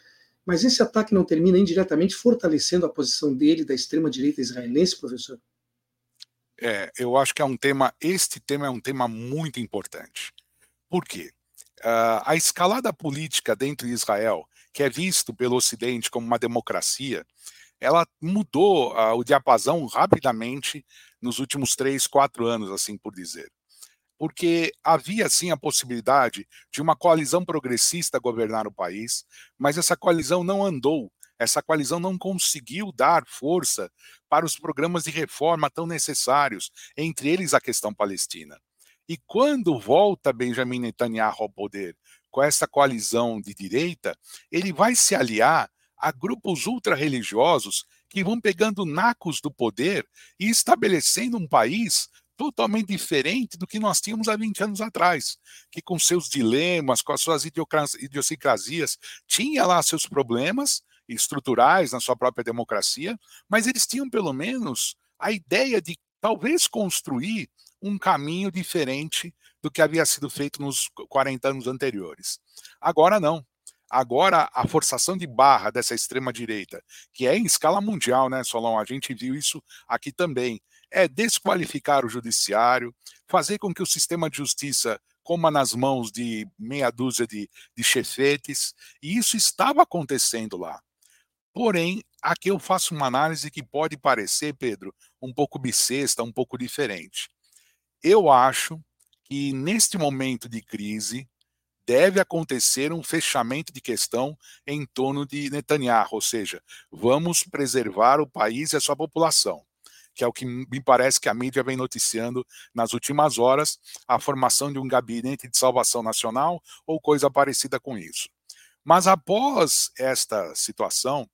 B: Mas esse ataque não termina indiretamente fortalecendo a posição dele, da extrema-direita israelense, professor?
C: É, eu acho que é um tema, este tema é um tema muito importante. Por quê? Uh, a escalada política dentro de Israel, que é visto pelo Ocidente como uma democracia, ela mudou uh, o diapasão rapidamente nos últimos três, quatro anos, assim por dizer porque havia sim a possibilidade de uma coalizão progressista governar o país, mas essa coalizão não andou, essa coalizão não conseguiu dar força para os programas de reforma tão necessários, entre eles a questão palestina. E quando volta Benjamin Netanyahu ao poder com essa coalizão de direita, ele vai se aliar a grupos ultra-religiosos que vão pegando nacos do poder e estabelecendo um país totalmente diferente do que nós tínhamos há 20 anos atrás, que com seus dilemas, com as suas idiosincrasias, tinha lá seus problemas estruturais na sua própria democracia, mas eles tinham pelo menos a ideia de talvez construir um caminho diferente do que havia sido feito nos 40 anos anteriores. Agora não. Agora, a forçação de barra dessa extrema-direita, que é em escala mundial, né, Solon? A gente viu isso aqui também. É desqualificar o judiciário, fazer com que o sistema de justiça coma nas mãos de meia dúzia de, de chefetes, e isso estava acontecendo lá. Porém, aqui eu faço uma análise que pode parecer, Pedro, um pouco bissexta, um pouco diferente. Eu acho que neste momento de crise, deve acontecer um fechamento de questão em torno de Netanyahu, ou seja, vamos preservar o país e a sua população, que é o que me parece que a mídia vem noticiando nas últimas horas, a formação de um gabinete de salvação nacional ou coisa parecida com isso. Mas após esta situação,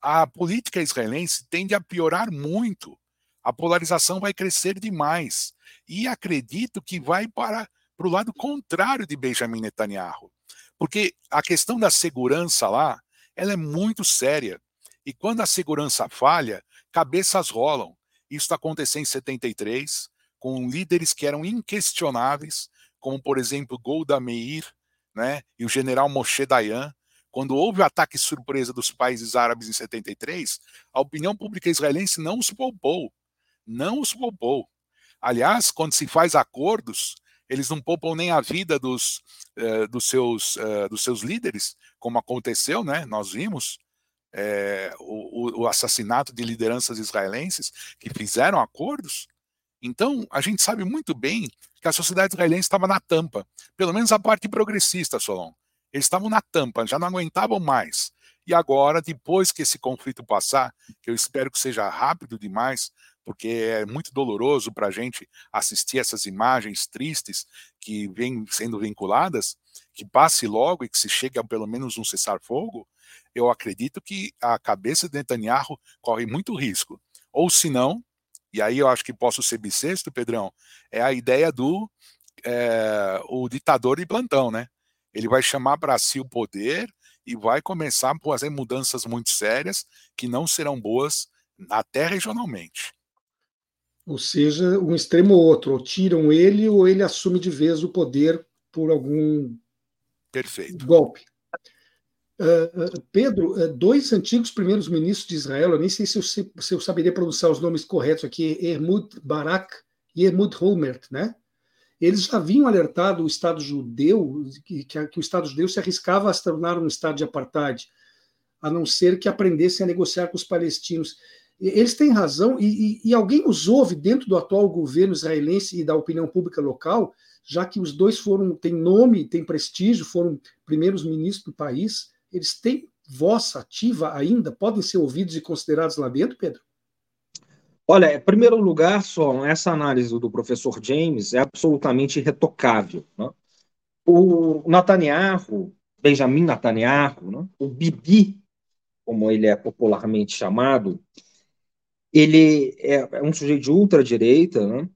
C: a política israelense tende a piorar muito. A polarização vai crescer demais. E acredito que vai para para o lado contrário de Benjamin Netanyahu. Porque a questão da segurança lá, ela é muito séria. E quando a segurança falha, cabeças rolam. Isso está acontecendo em 73, com líderes que eram inquestionáveis, como, por exemplo, Golda Meir né, e o general Moshe Dayan. Quando houve o ataque surpresa dos países árabes em 73, a opinião pública israelense não os poupou. Não os poupou. Aliás, quando se faz acordos, eles não poupam nem a vida dos, uh, dos, seus, uh, dos seus líderes, como aconteceu, né? Nós vimos é, o, o, assassinato de lideranças israelenses que fizeram acordos. Então, a gente sabe muito bem que a sociedade israelense estava na tampa, pelo menos a parte progressista, Solon. Eles estavam na tampa, já não aguentavam mais. E agora, depois que esse conflito passar, que eu espero que seja rápido demais, porque é muito doloroso para a gente assistir essas imagens tristes que vêm sendo vinculadas, que passe logo e que se chegue a pelo menos um cessar-fogo, eu acredito que a cabeça de Netanyahu corre muito risco. Ou se não, e aí eu acho que posso ser bissexto, Pedrão, é a ideia do é, o ditador de plantão, né? Ele vai chamar para si o poder e vai começar a fazer mudanças muito sérias que não serão boas até regionalmente.
B: Ou seja, um extremo ou outro, ou tiram ele ou ele assume de vez o poder por algum
C: Perfeito.
B: golpe. Uh, Pedro, uh, dois antigos primeiros ministros de Israel, eu nem sei se eu, se eu, saberia pronunciar os nomes corretos aqui, Ehud Barak e Ehud Holmert, né? Eles já haviam alertado o Estado judeu que, que, que o Estado judeu se arriscava a se tornar um Estado de apartheid, a não ser que aprendessem a negociar com os palestinos. Eles têm razão, e, e, e, alguém os ouve dentro do atual governo israelense e da opinião pública local, já que os dois foram, têm nome, têm prestígio, foram primeiros ministros do país, eles têm voz ativa ainda, podem ser ouvidos e considerados lá dentro, Pedro?
D: Olha, em primeiro lugar, só essa análise do professor James é absolutamente irretocável. Né? O Netanyahu, Benjamin Netanyahu, né? o Bibi, como ele é popularmente chamado, ele é, é um sujeito de ultradireita, né?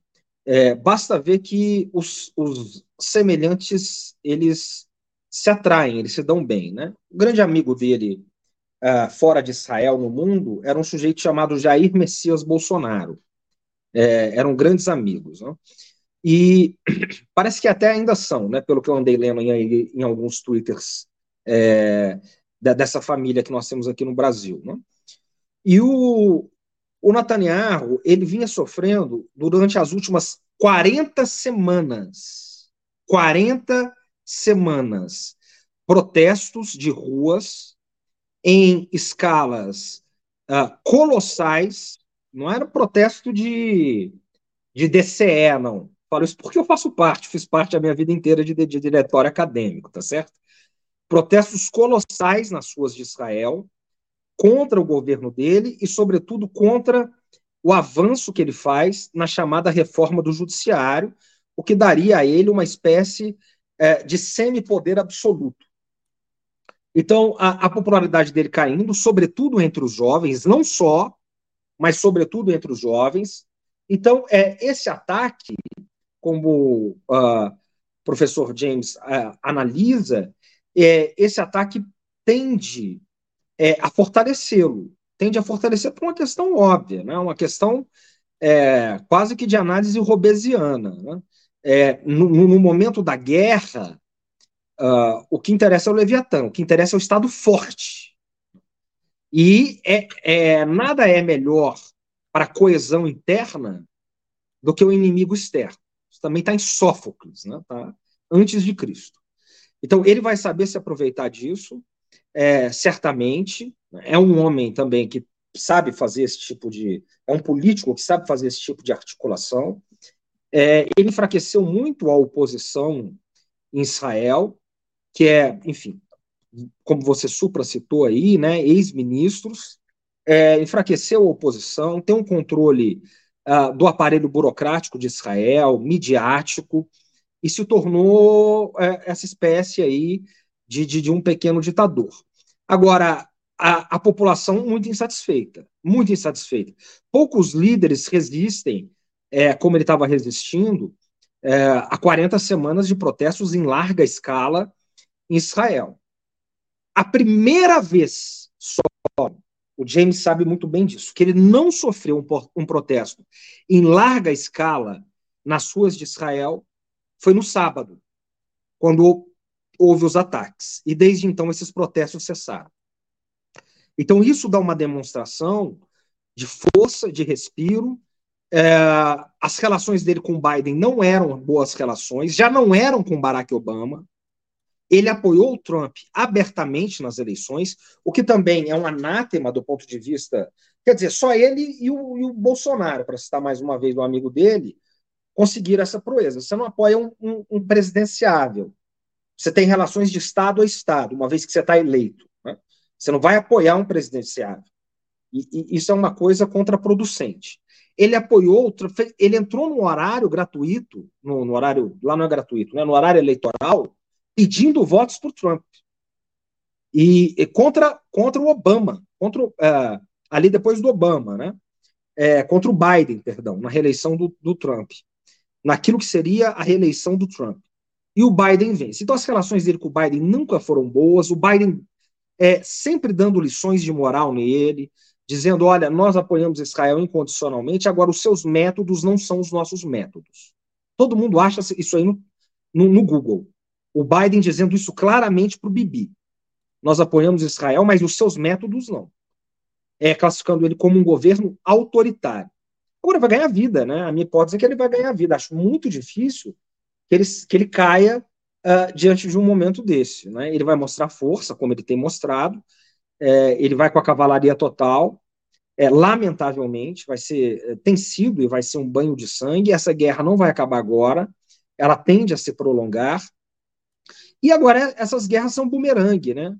D: É, basta ver que os, os, semelhantes eles se atraem, eles se dão bem, né? O grande amigo dele uh, fora de Israel no mundo era um sujeito chamado Jair Messias Bolsonaro. É, eram grandes amigos, né? E parece que até ainda são, né? Pelo que eu andei lendo em, em alguns twitters é, dessa família que nós temos aqui no Brasil, né? E o, o Netanyahu, ele vinha sofrendo durante as últimas 40 semanas, 40 semanas, protestos de ruas em escalas uh, colossais, não era protesto de, de DCE, não. Falo isso porque eu faço parte, fiz parte da minha vida inteira de, de, de diretório acadêmico, tá certo? Protestos colossais nas ruas de Israel, contra o governo dele e, sobretudo, contra o avanço que ele faz na chamada reforma do judiciário, o que daria a ele uma espécie é, de semi-poder absoluto. Então, a, a, popularidade dele caindo, sobretudo entre os jovens, não só, mas sobretudo entre os jovens. Então, é, esse ataque, como o uh, professor James uh, analisa, é, esse ataque tende é, a fortalecê-lo, tende a fortalecer por uma questão óbvia, né? uma questão é, quase que de análise robesiana. Né? É, no, no, momento da guerra, uh, o que interessa é o Leviatã, o que interessa é o Estado forte. E é, é, nada é melhor para a coesão interna do que o inimigo externo. Isso também está em Sófocles, né? tá? antes de Cristo. Então, ele vai saber se aproveitar disso, é, certamente. É um homem também que sabe fazer esse tipo de. É um político que sabe fazer esse tipo de articulação. É, ele enfraqueceu muito a oposição em Israel, que é, enfim, como você supra citou aí, né, ex-ministros, é, enfraqueceu a oposição, tem um controle uh, do aparelho burocrático de Israel, midiático, e se tornou é, essa espécie aí de, de, de, um pequeno ditador. Agora, a, a população muito insatisfeita, muito insatisfeita. Poucos líderes resistem, é, como ele estava resistindo, é, a 40 semanas de protestos em larga escala em Israel. A primeira vez só, o James sabe muito bem disso, que ele não sofreu um, um protesto em larga escala nas ruas de Israel foi no sábado, quando houve os ataques. E desde então esses protestos cessaram. Então isso dá uma demonstração de força, de respiro. É, as relações dele com Biden não eram boas relações, já não eram com Barack Obama. Ele apoiou o Trump abertamente nas eleições, o que também é um anátema do ponto de vista. Quer dizer, só ele e o, e o Bolsonaro, para citar mais uma vez o amigo dele, conseguir essa proeza. Você não apoia um, um, um presidenciável. Você tem relações de Estado a Estado, uma vez que você está eleito. Né? Você não vai apoiar um presidenciável. E, e, isso é uma coisa contraproducente. Ele apoiou, ele entrou no horário gratuito, no, no, horário, lá não é gratuito, né, no horário eleitoral, pedindo votos para o Trump. E, e, contra, contra o Obama, contra, uh, ali depois do Obama, né? É, contra o Biden, perdão, na reeleição do, do Trump naquilo que seria a reeleição do Trump. E o Biden vence. Então as relações dele com o Biden nunca foram boas. O Biden é sempre dando lições de moral nele, dizendo: olha, nós apoiamos Israel incondicionalmente, agora os seus métodos não são os nossos métodos. Todo mundo acha isso aí no, no, no Google. O Biden dizendo isso claramente para o Bibi. Nós apoiamos Israel, mas os seus métodos não. É classificando ele como um governo autoritário. Agora vai ganhar vida, né? A minha hipótese é que ele vai ganhar vida. Acho muito difícil que ele, que ele caia uh, diante de um momento desse. Né? Ele vai mostrar força, como ele tem mostrado, é, ele vai com a cavalaria total. É, lamentavelmente, vai ser, é, tem sido e vai ser um banho de sangue. Essa guerra não vai acabar agora, ela tende a se prolongar. E agora essas guerras são bumerangue, né?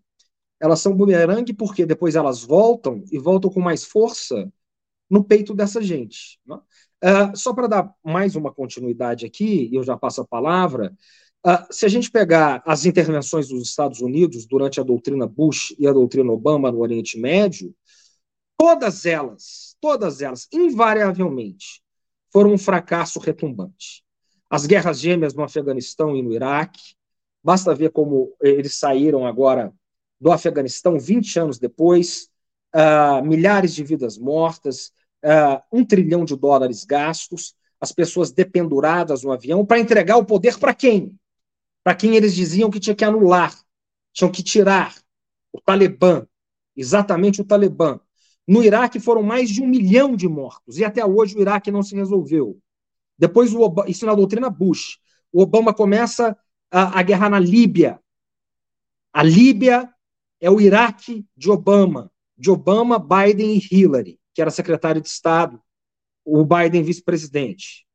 D: Elas são bumerangue porque depois elas voltam e voltam com mais força no peito dessa gente. Né? Uh, só para dar mais uma continuidade aqui, eu já passo a palavra, se a gente pegar as intervenções dos Estados Unidos durante a doutrina Bush e a doutrina Obama no Oriente Médio, todas elas, todas elas, invariavelmente, foram um fracasso retumbante. As guerras gêmeas no Afeganistão e no Iraque, basta ver como eles saíram agora do Afeganistão 20 anos depois, uh, milhares de vidas mortas, uh, um trilhão de dólares gastos, as pessoas dependuradas no avião, para entregar o poder para quem? Para quem eles diziam que tinha que anular, tinham que tirar o Talibã, exatamente o Talibã. No Iraque foram mais de um milhão de mortos, e até hoje o Iraque não se resolveu. Depois, Obama, isso na doutrina Bush, o Obama começa a, a guerra na Líbia. A Líbia é o Iraque de Obama de Obama, Biden e Hillary, que era secretário de Estado, o Biden vice-presidente.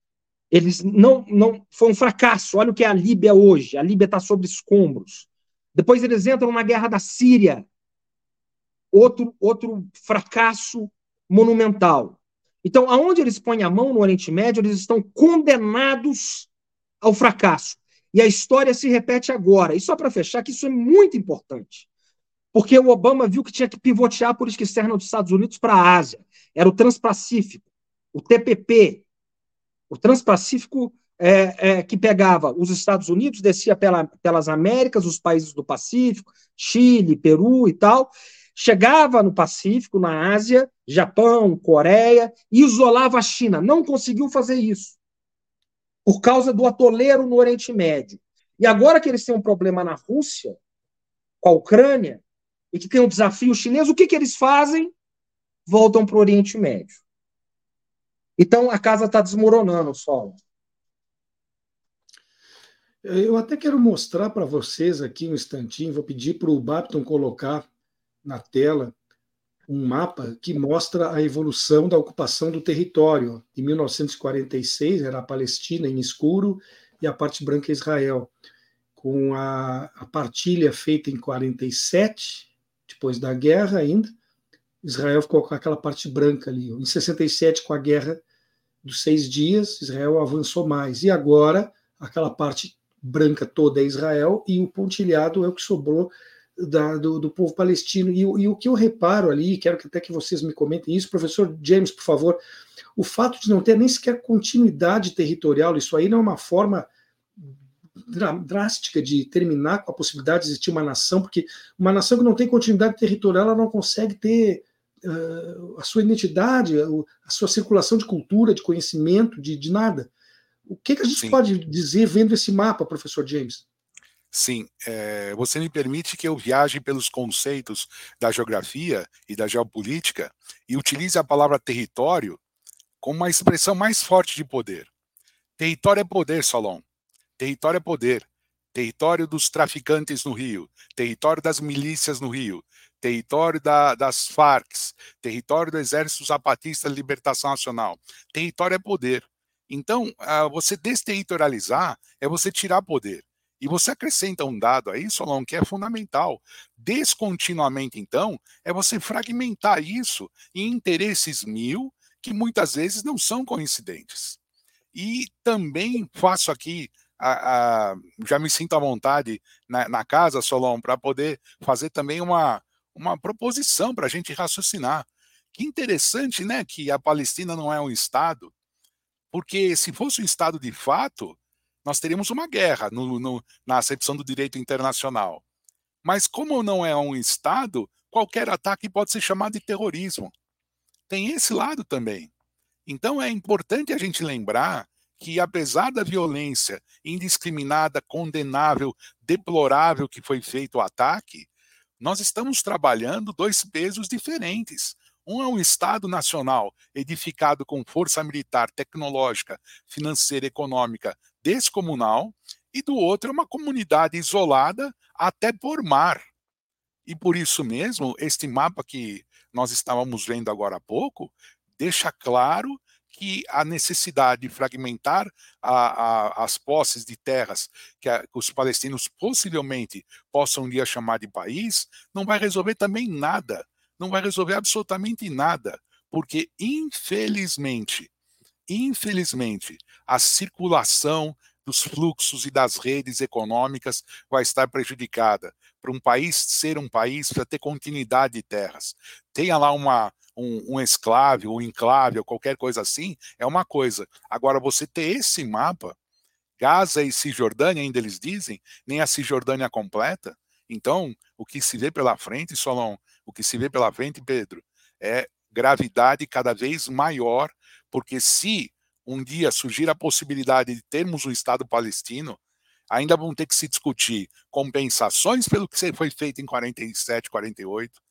D: Eles não, não foi um fracasso. Olha o que é a Líbia hoje. A Líbia está sob escombros. Depois eles entram na guerra da Síria, outro outro fracasso monumental. Então, aonde eles põem a mão no Oriente Médio, eles estão condenados ao fracasso. E a história se repete agora. E só para fechar, que isso é muito importante porque o Obama viu que tinha que pivotear a política externa dos Estados Unidos para a Ásia. Era o Transpacífico, o TPP, O Transpacífico é, é, que pegava os Estados Unidos, descia pela, pelas Américas, os países do Pacífico, Chile, Peru e tal, chegava no Pacífico, na Ásia, Japão, Coreia, e isolava a China. Não conseguiu fazer isso por causa do atoleiro no Oriente Médio. E agora que eles têm um problema na Rússia, com a Ucrânia, e que tem um desafio chinês, o que, que eles fazem? Voltam para o Oriente Médio. Então a casa está desmoronando, solo.
B: Eu até quero mostrar para vocês aqui um instantinho, vou pedir para o Bapton colocar na tela um mapa que mostra a evolução da ocupação do território. Em 1946 era a Palestina em escuro e a parte branca é Israel. Com a, a partilha feita em 47, depois da guerra ainda, Israel ficou com aquela parte branca ali. Em 67, com a guerra dos seis dias, Israel avançou mais. E agora, aquela parte branca toda é Israel e o pontilhado é o que sobrou da, do, do, povo palestino. E, e, o que eu reparo ali, quero que até que vocês me comentem isso, professor James, por favor, o fato de não ter nem sequer continuidade territorial, isso aí não é uma forma drástica de terminar com a possibilidade de existir uma nação, porque uma nação que não tem continuidade territorial, ela não consegue ter a sua identidade, a sua circulação de cultura, de conhecimento, de, de nada. O que, que a gente Sim. pode dizer vendo esse mapa, professor James?
C: Sim, é, você me permite que eu viaje pelos conceitos da geografia e da geopolítica e utilize a palavra território como uma expressão mais forte de poder. Território é poder, Solon. Território é poder. Território dos traficantes no Rio, território das milícias no Rio, território da, das Farc, território do Exército Zapatista de Libertação Nacional. Território é poder. Então, você desterritorializar é você tirar poder. E você acrescenta um dado aí, Solon, que é fundamental. Descontinuamente, então, é você fragmentar isso em interesses mil que muitas vezes não são coincidentes. E também faço aqui, a, a, já me sinto à vontade na, na casa, Solon, para poder fazer também uma, uma proposição para a gente raciocinar. Que interessante, né, que a Palestina não é um Estado, porque se fosse um Estado de fato, nós teríamos uma guerra no, no, na acepção do direito internacional. Mas, como não é um Estado, qualquer ataque pode ser chamado de terrorismo. Tem esse lado também. Então, é importante a gente lembrar que, apesar da violência indiscriminada, condenável, deplorável que foi feito o ataque, nós estamos trabalhando dois pesos diferentes. Um é um Estado nacional edificado com força militar, tecnológica, financeira, econômica, descomunal, e do outro é uma comunidade isolada até por mar. E por isso mesmo, este mapa que nós estávamos vendo agora há pouco deixa claro que a necessidade de fragmentar a, a, as posses de terras que, a, que, os palestinos possivelmente possam um dia chamar de país não vai resolver também nada, não vai resolver absolutamente nada, porque infelizmente infelizmente, a circulação dos fluxos e das redes econômicas vai estar prejudicada. Para um país ser um país, precisa ter continuidade de terras. Tenha lá uma, um, um esclave, um enclave, ou qualquer coisa assim, é uma coisa. Agora, você ter esse mapa, Gaza e Cisjordânia, ainda eles dizem, nem a Cisjordânia completa. Então, o que se vê pela frente, Solon, o que se vê pela frente, Pedro, é gravidade cada vez maior porque se um dia surgir a possibilidade de termos um Estado palestino, ainda vão ter que se discutir compensações pelo que foi feito em 47, 48,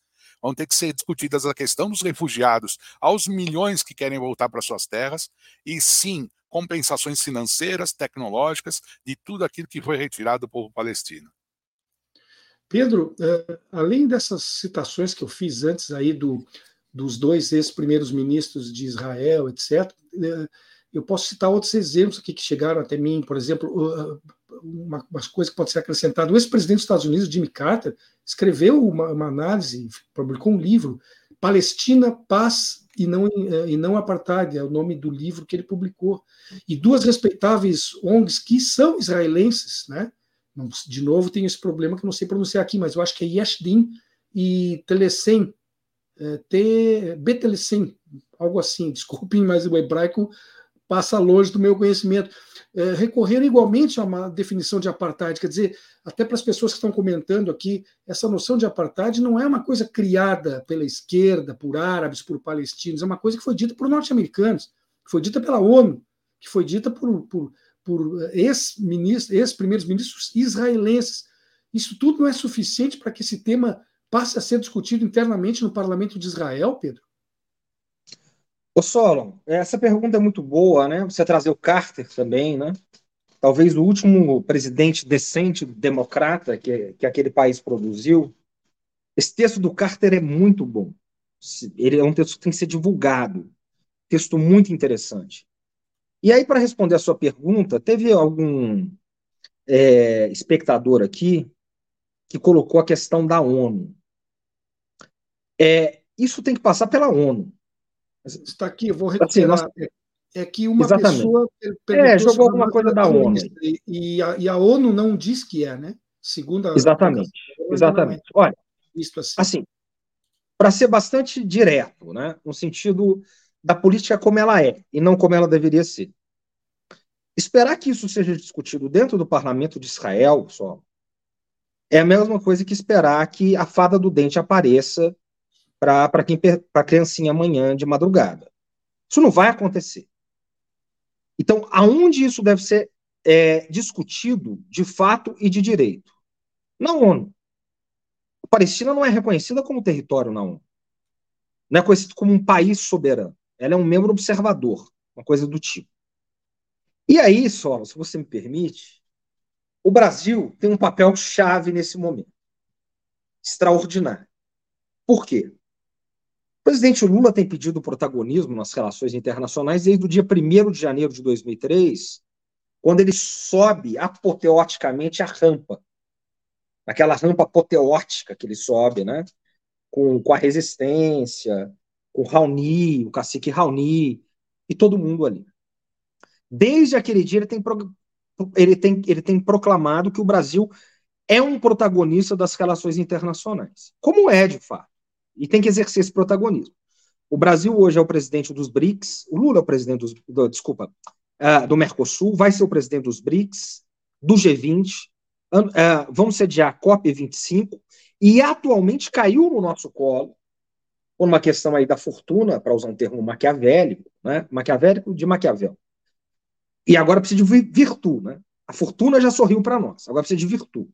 C: vão ter que ser discutidas a questão dos refugiados, aos milhões que querem voltar para suas terras, e sim compensações financeiras, tecnológicas, de tudo aquilo que foi retirado do povo palestino.
B: Pedro, eh, além dessas citações que eu fiz antes aí do, dos dois ex-primeiros ministros de Israel, etc. É, eu posso citar outros exemplos aqui que chegaram até mim, por exemplo, uma, uma coisa que pode ser acrescentada. O ex-presidente dos Estados Unidos, Jimmy Carter, escreveu uma, uma, análise, publicou um livro, Palestina, Paz e não, e não Apartheid, é o nome do livro que ele publicou. E duas respeitáveis ONGs que são israelenses, né? De novo, tem esse problema que eu não sei pronunciar aqui, mas eu acho que é Yeshdin e Telesen, é, ter Betelsim, algo assim, desculpem, mas o hebraico passa longe do meu conhecimento. É, igualmente a uma definição de apartheid, quer dizer, até para as pessoas que estão comentando aqui, essa noção de apartheid não é uma coisa criada pela esquerda, por árabes, por palestinos, é uma coisa que foi dita por norte-americanos, que foi dita pela ONU, que foi dita por, por, por ex-ministros, ex-primeiros ministros israelenses. Isso tudo não é suficiente para que esse tema passe a ser discutido internamente no parlamento de Israel, Pedro?
D: Ô Solon, essa pergunta é muito boa, né? Você trazer o Carter também, né? Talvez o último presidente decente democrata que, que aquele país produziu. Esse texto do Carter é muito bom. Ele é um texto que tem que ser divulgado. Texto muito interessante. E aí, para responder a sua pergunta, teve algum é, espectador aqui que colocou a questão da ONU. É, isso tem que passar pela ONU.
B: Está aqui, eu vou recuperar. Assim, nós... É que uma
D: Exatamente.
B: pessoa.
D: É, jogou alguma coisa da ONU.
B: E a, e a, ONU não diz que é, né? Segundo a.
D: Exatamente. Exatamente. É. Olha, assim, assim para ser bastante direto, né? no sentido da política como ela é e não como ela deveria ser. Esperar que isso seja discutido dentro do parlamento de Israel só é a mesma coisa que esperar que a fada do dente apareça para a criancinha amanhã de madrugada. Isso não vai acontecer. Então, aonde isso deve ser é, discutido de fato e de direito? Na ONU. A Palestina não é reconhecida como território na ONU. Não é conhecido como um país soberano. Ela é um membro observador, uma coisa do tipo. E aí, só, se você me permite, o Brasil tem um papel chave nesse momento. Extraordinário. Por quê? O presidente Lula tem pedido protagonismo nas relações internacionais desde o dia 1 de janeiro de 2003, quando ele sobe apoteoticamente a rampa. Aquela rampa apoteótica que ele sobe, né? Com, com a resistência, com o Raoni, o cacique Raoni, e todo mundo ali. Desde aquele dia, ele tem, ele, tem, ele tem proclamado que o Brasil é um protagonista das relações internacionais. Como é, de fato e tem que exercer esse protagonismo. O Brasil hoje é o presidente dos BRICS, o Lula é o presidente dos, do, desculpa, uh, do Mercosul, vai ser o presidente dos BRICS, do G20, uh, vamos sediar a COP25, e atualmente caiu no nosso colo, por uma questão aí da fortuna, para usar um termo maquiavélico, né? maquiavélico de Maquiavel. E agora precisa de virtude, né? A fortuna já sorriu para nós, agora precisa de virtude.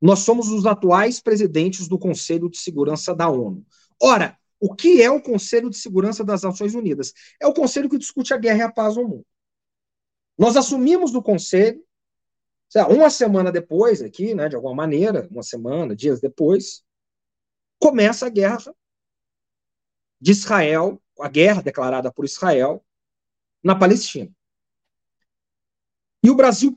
D: Nós somos os atuais presidentes do Conselho de Segurança da ONU. Ora, o que é o Conselho de Segurança das Nações Unidas? É o conselho que discute a guerra e a paz no mundo. Nós assumimos do conselho, uma semana depois, aqui, né, de alguma maneira, uma semana, dias depois, começa a guerra de Israel, a guerra declarada por Israel na Palestina. E o Brasil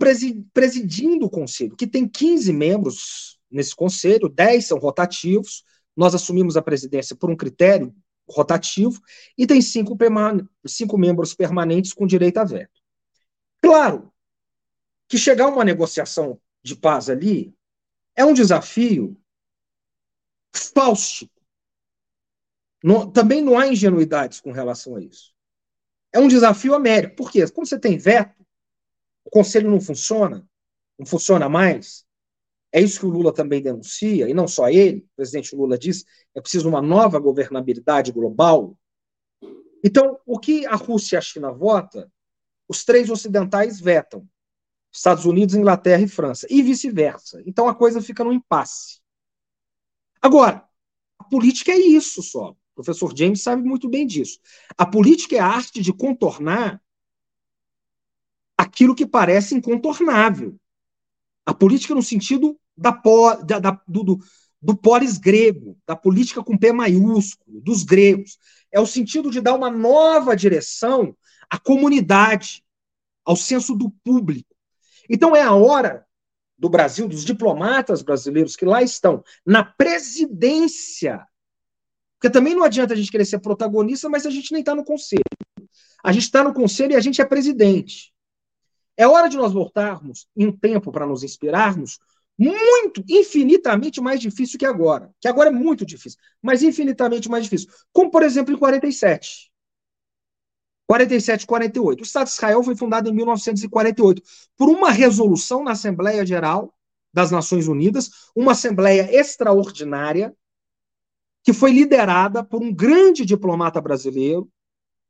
D: presidindo o conselho, que tem 15 membros nesse conselho, 10 são rotativos, nós assumimos a presidência por um critério rotativo, e tem cinco, cinco membros permanentes com direito a veto. Claro que chegar a uma negociação de paz ali é um desafio fáustico. Não, também não há ingenuidades com relação a isso. É um desafio américo. Por quê? Como você tem veto, o conselho não funciona, não funciona mais. É isso que o Lula também denuncia, e não só ele, o presidente Lula diz, é preciso uma nova governabilidade global. Então, o que a Rússia e a China votam, os três ocidentais vetam. Estados Unidos, Inglaterra e França, e vice-versa. Então a coisa fica no impasse. Agora, a política é isso só. O professor James sabe muito bem disso. A política é a arte de contornar aquilo que parece incontornável. A política no sentido da, da, da do, do, do polis grego, da política com P maiúsculo, dos gregos. É o sentido de dar uma nova direção à comunidade, ao senso do público. Então é a hora do Brasil, dos diplomatas brasileiros que lá estão na presidência. Porque também não adianta a gente querer ser protagonista, mas a gente nem está no conselho. A gente está no conselho e a gente é presidente. É hora de nós voltarmos em tempo para nos inspirarmos muito, infinitamente mais difícil que agora. Que agora é muito difícil, mas infinitamente mais difícil. Como, por exemplo, em 47. 47 48. O Estado de Israel foi fundado em 1948 por uma resolução na Assembleia Geral das Nações Unidas, uma assembleia extraordinária que foi liderada por um grande diplomata brasileiro,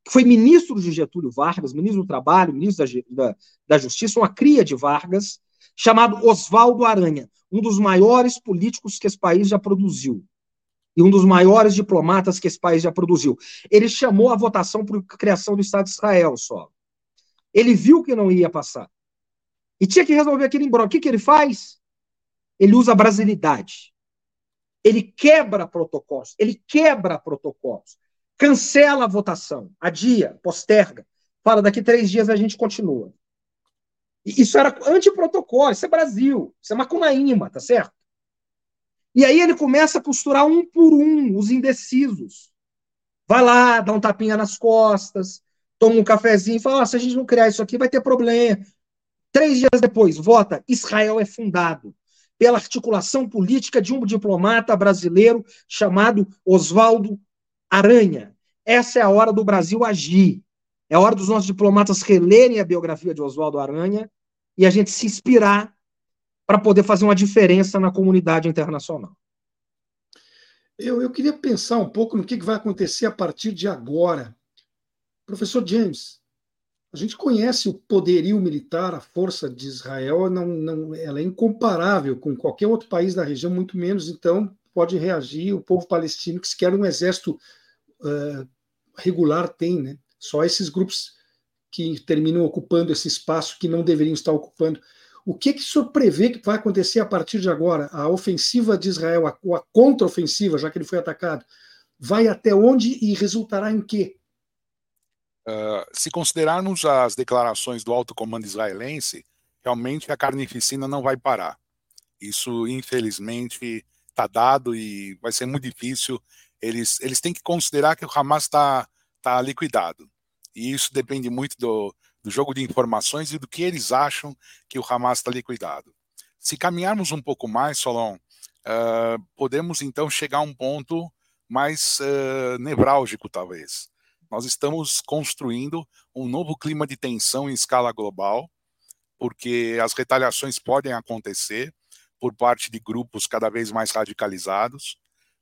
D: foi ministro de Getúlio Vargas, ministro do Trabalho, ministro da, da, da Justiça, uma cria de Vargas, chamado Oswaldo Aranha, um dos maiores políticos que esse país já produziu e um dos maiores diplomatas que esse país já produziu. Ele chamou a votação para a criação do Estado de Israel só. Ele viu que não ia passar. E tinha que resolver aquele embrólio. O que, que ele faz? Ele usa a brasilidade. Ele quebra protocolos. Ele quebra protocolos. Cancela a votação. Adia, posterga. Fala, daqui três dias a gente continua. Isso era antiprotocolo. Isso é Brasil. Isso é Macunaíma, tá certo? E aí ele começa a costurar um por um os indecisos. Vai lá, dá um tapinha nas costas, toma um cafezinho e fala: se a gente não criar isso aqui, vai ter problema. Três dias depois, vota: Israel é fundado pela articulação política de um diplomata brasileiro chamado Oswaldo Aranha. Essa é a hora do Brasil agir. É hora dos nossos diplomatas relerem a biografia de Oswaldo Aranha e a gente se inspirar para poder fazer uma diferença na comunidade internacional.
B: Eu, eu queria pensar um pouco no que vai acontecer a partir de agora. Professor James, a gente conhece o poderio militar, a força de Israel, não, não, ela é incomparável com qualquer outro país da região, muito menos, então, pode reagir o povo palestino, que sequer um exército uh, regular tem, né? Só esses grupos que terminam ocupando esse espaço que não deveriam estar ocupando. O que, que o senhor prevê que vai acontecer a partir de agora? A ofensiva de Israel, a, a contra-ofensiva, já que ele foi atacado, vai até onde e resultará em quê?
C: Uh, se considerarmos as declarações do alto comando israelense, realmente a carnificina não vai parar. Isso, infelizmente, está dado e vai ser muito difícil. Eles, eles têm que considerar que o Hamas está tá liquidado. E isso depende muito do, do jogo de informações e do que eles acham que o Hamas está liquidado. Se caminharmos um pouco mais, Solon, uh, podemos então chegar a um ponto mais uh, nevrálgico, talvez. Nós estamos construindo um novo clima de tensão em escala global, porque as retaliações podem acontecer por parte de grupos cada vez mais radicalizados.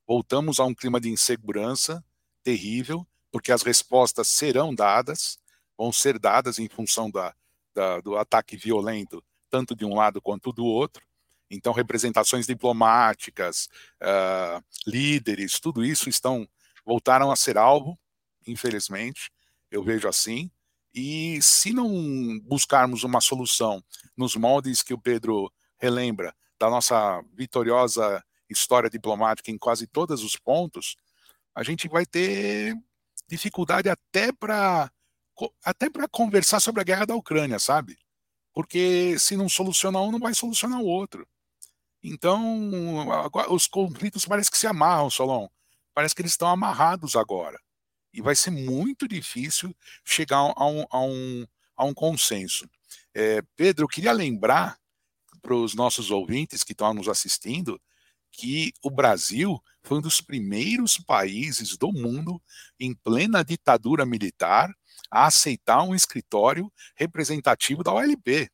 C: Voltamos a um clima de insegurança terrível, porque as respostas serão dadas vão ser dadas em função da, da, do ataque violento, tanto de um lado quanto do outro. Então, representações diplomáticas, uh, líderes, tudo isso estão voltaram a ser alvo, infelizmente, eu vejo assim. E se não buscarmos uma solução nos moldes que o Pedro relembra da nossa vitoriosa história diplomática em quase todos os pontos, a gente vai ter dificuldade até para até para conversar sobre a guerra da Ucrânia, sabe? Porque se não soluciona um, não vai solucionar o outro. Então, os conflitos parece que se amarram, Solon. Parece que eles estão amarrados agora. E vai ser muito difícil chegar a um, a um, a um consenso. É, Pedro, eu queria lembrar para os nossos ouvintes que estão nos assistindo que o Brasil foi um dos primeiros países do mundo em plena ditadura militar a aceitar um escritório representativo da OLP.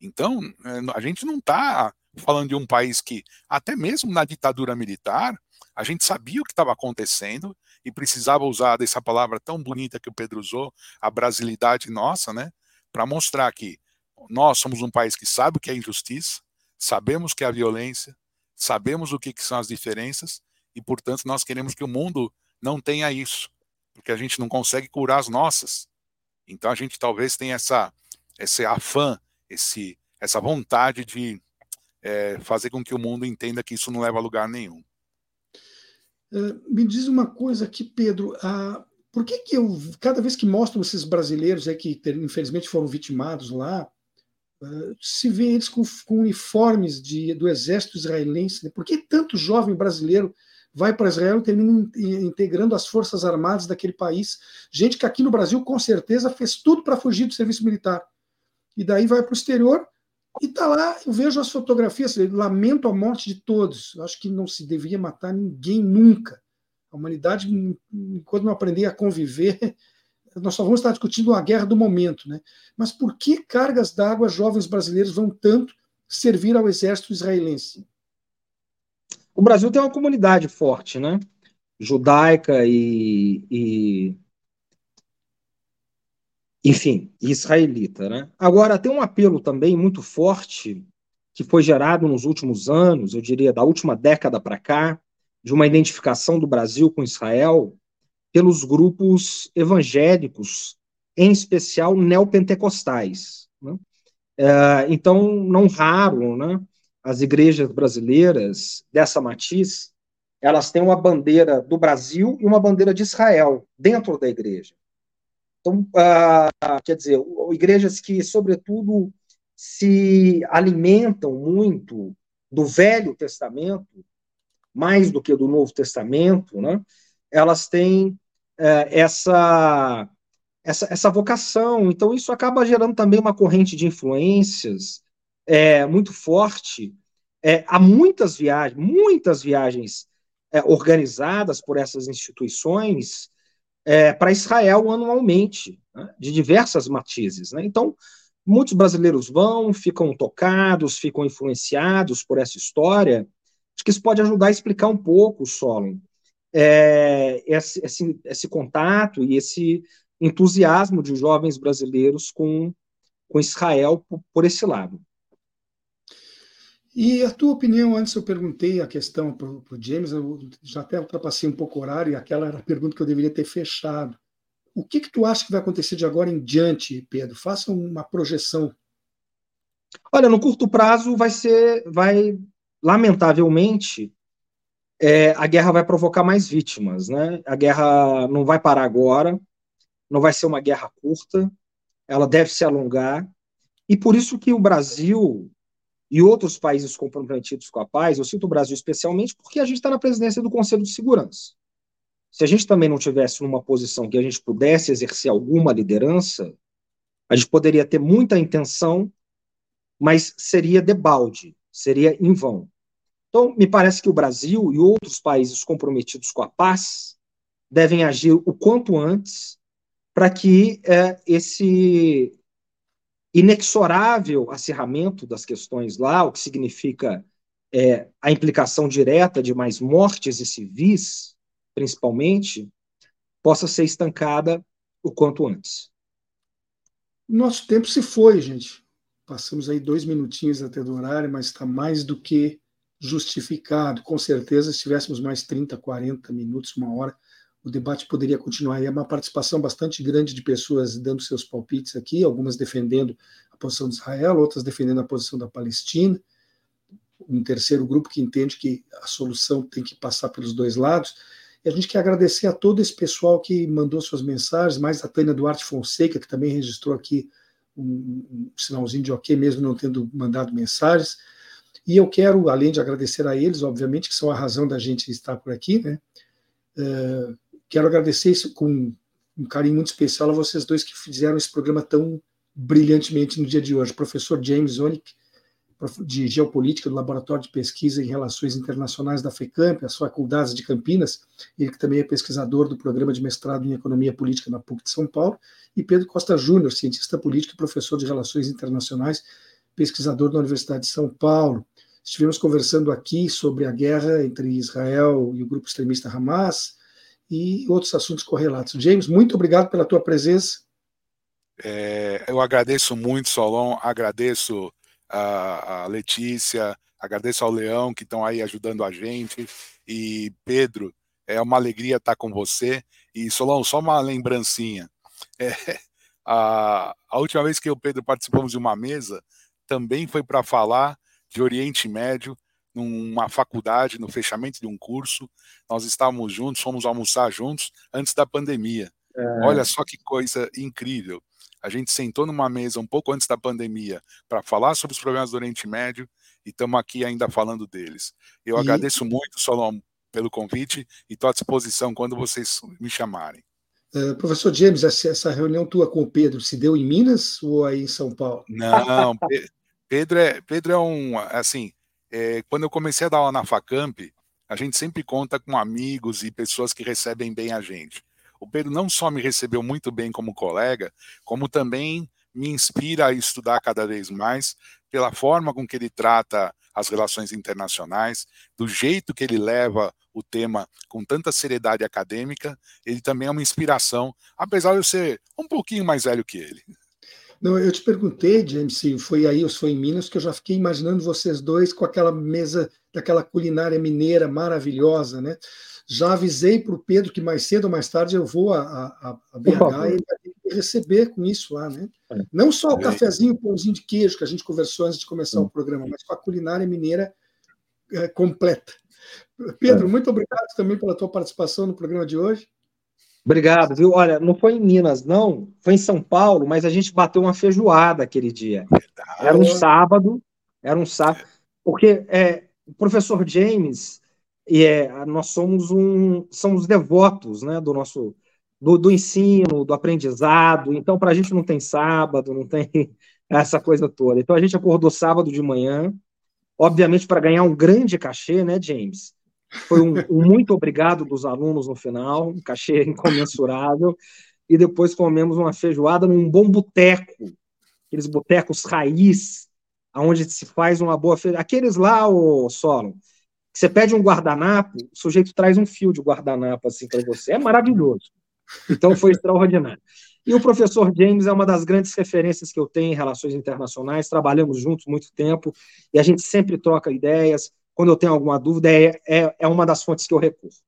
C: Então, eh, a gente não está falando de um país que, até mesmo na ditadura militar, a gente sabia o que estava acontecendo e precisava usar dessa palavra tão bonita que o Pedro usou, a brasilidade nossa, né, para mostrar que nós somos um país que sabe o que é injustiça, sabemos que é a violência, sabemos o que, que são as diferenças e, portanto, nós queremos que o mundo não tenha isso porque a gente não consegue curar as nossas. Então a gente talvez tenha essa, esse afã, esse, essa vontade de é, fazer com que o mundo entenda que isso não leva a lugar nenhum.
B: Uh, me diz uma coisa aqui, Pedro. Uh, por que, que eu, cada vez que mostram esses brasileiros aí que infelizmente foram vitimados lá, se vê eles com, com uniformes de, do exército israelense? Né? Por que tanto jovem brasileiro vai para Israel e termina integrando as forças armadas daquele país. Gente que aqui no Brasil, com certeza, fez tudo para fugir do serviço militar. E daí vai para o exterior e está lá. Eu vejo as fotografias, lamento a morte de todos. Eu acho que não se devia matar ninguém nunca. A humanidade, enquanto não aprender a conviver, nós só vamos estar discutindo a guerra do momento, né? Mas por que cargas d'água jovens brasileiros vão tanto servir ao exército israelense?
D: O Brasil tem uma comunidade forte, né? Judaica e, e enfim, israelita, né? Agora tem um apelo também muito forte que foi gerado nos últimos anos, eu diria da última década para cá, de uma identificação do Brasil com Israel pelos grupos evangélicos, em especial neopentecostais. Né? É, então, não raro, né, as igrejas brasileiras dessa matiz, elas têm uma bandeira do Brasil e uma bandeira de Israel dentro da igreja. Então, uh, quer dizer, igrejas que, sobretudo, se alimentam muito do Velho Testamento, mais do que do Novo Testamento, né? Elas têm é, essa, essa, essa vocação. Então, isso acaba gerando também uma corrente de influências é, muito forte. É, há muitas viagens, muitas viagens é, organizadas por essas instituições é, para Israel anualmente, né? de diversas matizes. Né? Então, muitos brasileiros vão, ficam tocados, ficam influenciados por essa história, Acho que isso pode ajudar a explicar um pouco, Solon, é, esse, esse, esse, contato e esse entusiasmo de jovens brasileiros com, com Israel por, por esse lado.
B: E a tua opinião, antes eu perguntei a questão para o James, eu já até ultrapassei um pouco o horário, e aquela era a pergunta que eu deveria ter fechado. O que, que tu acha que vai acontecer de agora em diante, Pedro? Faça uma projeção.
D: Olha, no curto prazo vai ser, vai lamentavelmente, é, a guerra vai provocar mais vítimas, né? A guerra não vai parar agora, não vai ser uma guerra curta, ela deve se alongar, e por isso que o Brasil e outros países comprometidos com a paz, eu cito o Brasil especialmente porque a gente está na presidência do Conselho de Segurança. Se a gente também não tivesse numa posição que a gente pudesse exercer alguma liderança, a gente poderia ter muita intenção, mas seria debalde seria em vão. Então, me parece que o Brasil e outros países comprometidos com a paz devem agir o quanto antes para que é, esse inexorável acirramento das questões lá, o que significa é, a implicação direta de mais mortes e civis, principalmente, possa ser estancada o quanto antes.
B: Nosso tempo se foi, gente. Passamos aí dois minutinhos até do horário, mas está mais do que justificado. Com certeza, se tivéssemos mais 30, 40 minutos, uma hora, o debate poderia continuar. E é uma participação bastante grande de pessoas dando seus palpites aqui, algumas defendendo a posição de Israel, outras defendendo a posição da Palestina. Um terceiro grupo que entende que a solução tem que passar pelos dois lados. E a gente quer agradecer a todo esse pessoal que mandou suas mensagens, mais a Tânia Duarte Fonseca, que também registrou aqui um, um sinalzinho de ok, mesmo não tendo mandado mensagens. E eu quero, além de agradecer a eles, obviamente, que são a razão da gente estar por aqui, né? Uh, quero agradecer isso com um carinho muito especial a vocês dois que fizeram esse programa tão brilhantemente no dia de hoje. Professor James Onick, de Geopolítica do Laboratório de Pesquisa em Relações Internacionais da FECAMP, as faculdades de Campinas, ele que também é pesquisador do Programa de Mestrado em Economia Política na PUC de São Paulo, e Pedro Costa Júnior, cientista político e professor de Relações Internacionais, pesquisador da Universidade de São Paulo. Estivemos conversando aqui sobre a guerra entre Israel e o grupo extremista Hamas e outros assuntos correlatos. James, muito obrigado pela tua presença.
C: É, eu agradeço muito, Solon, agradeço a, a Letícia, agradeço ao Leão que estão aí ajudando a gente. E Pedro, é uma alegria estar com você. E Solon, só uma lembrancinha. É, a, a última vez que eu e o Pedro participamos de uma mesa também foi para falar de Oriente Médio numa faculdade, no fechamento de um curso. Nós estávamos juntos, fomos almoçar juntos antes da pandemia. É. Olha só que coisa incrível. A gente sentou numa mesa um pouco antes da pandemia para falar sobre os problemas do Oriente Médio e estamos aqui ainda falando deles. Eu e... agradeço muito, Solon, pelo convite e estou à disposição quando vocês me chamarem.
B: Uh, professor James, essa, essa, reunião tua com o Pedro se deu em Minas ou aí em São Paulo?
C: Não, Pedro é, Pedro é um, assim, é, quando eu comecei a dar aula na Facamp, a gente sempre conta com amigos e pessoas que recebem bem a gente. o Pedro não só me recebeu muito bem como colega, como também me inspira a estudar cada vez mais pela forma com que ele trata as relações internacionais, do jeito que ele leva o tema com tanta seriedade acadêmica, ele também é uma inspiração, apesar de eu ser um pouquinho mais velho que ele.
B: Não, eu te perguntei, James, se foi aí ou se foi em Minas, que eu já fiquei imaginando vocês dois com aquela mesa daquela culinária mineira maravilhosa, né? Já avisei para o Pedro que mais cedo ou mais tarde eu vou a, a, a BH e ele vai receber com isso lá, né? É. Não só o cafezinho, o pãozinho de queijo que a gente conversou antes de começar o programa, mas com a culinária mineira é, completa. Pedro, é. muito obrigado também pela tua participação no programa de hoje.
D: Obrigado, viu? Olha, não foi em Minas, não, foi em São Paulo, mas a gente bateu uma feijoada aquele dia. Era um sábado, era um sábado, porque é, o professor James e é, nós somos um somos devotos né, do nosso do, do ensino, do aprendizado. Então, para a gente não tem sábado, não tem essa coisa toda. Então, a gente acordou sábado de manhã, obviamente para ganhar um grande cachê, né, James? Foi um, um, muito obrigado dos alunos no final, um cachê incomensurável. E depois comemos uma feijoada num bom boteco, aqueles botecos raiz, onde se faz uma boa feijoada. Aqueles lá, o Solon, você pede um guardanapo, o sujeito traz um fio de guardanapo assim para você. É maravilhoso. Então foi extraordinário. E o professor James é uma das grandes referências que eu tenho em relações internacionais. Trabalhamos juntos muito tempo e a gente sempre troca ideias. Quando eu tenho alguma dúvida, é, é, é uma das fontes que eu recuso.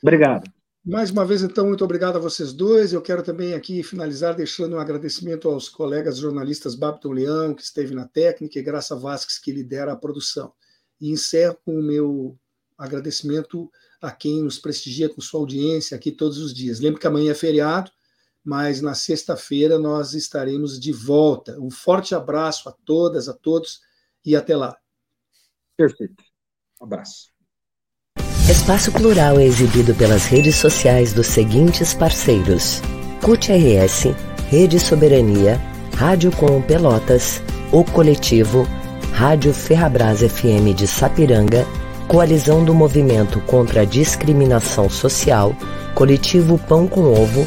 D: Obrigado.
B: Mais uma vez, então, muito obrigado a vocês dois. Eu quero também aqui finalizar deixando um agradecimento aos colegas jornalistas Babton Leão, que esteve na técnica, e Graça Vasques, que lidera a produção. E encerro com o meu agradecimento a quem nos prestigia com sua audiência aqui todos os dias. Lembro que amanhã é feriado, mas na sexta-feira nós estaremos de volta. Um forte abraço a todas, a todos e até lá.
D: Perfeito. Um abraço.
A: Espaço Plural é exibido pelas redes sociais dos seguintes parceiros: CUT RS, Rede Soberania, Rádio Com Pelotas, O Coletivo, Rádio Ferrabras FM de Sapiranga, Coalizão do Movimento contra a Discriminação Social, Coletivo Pão com Ovo,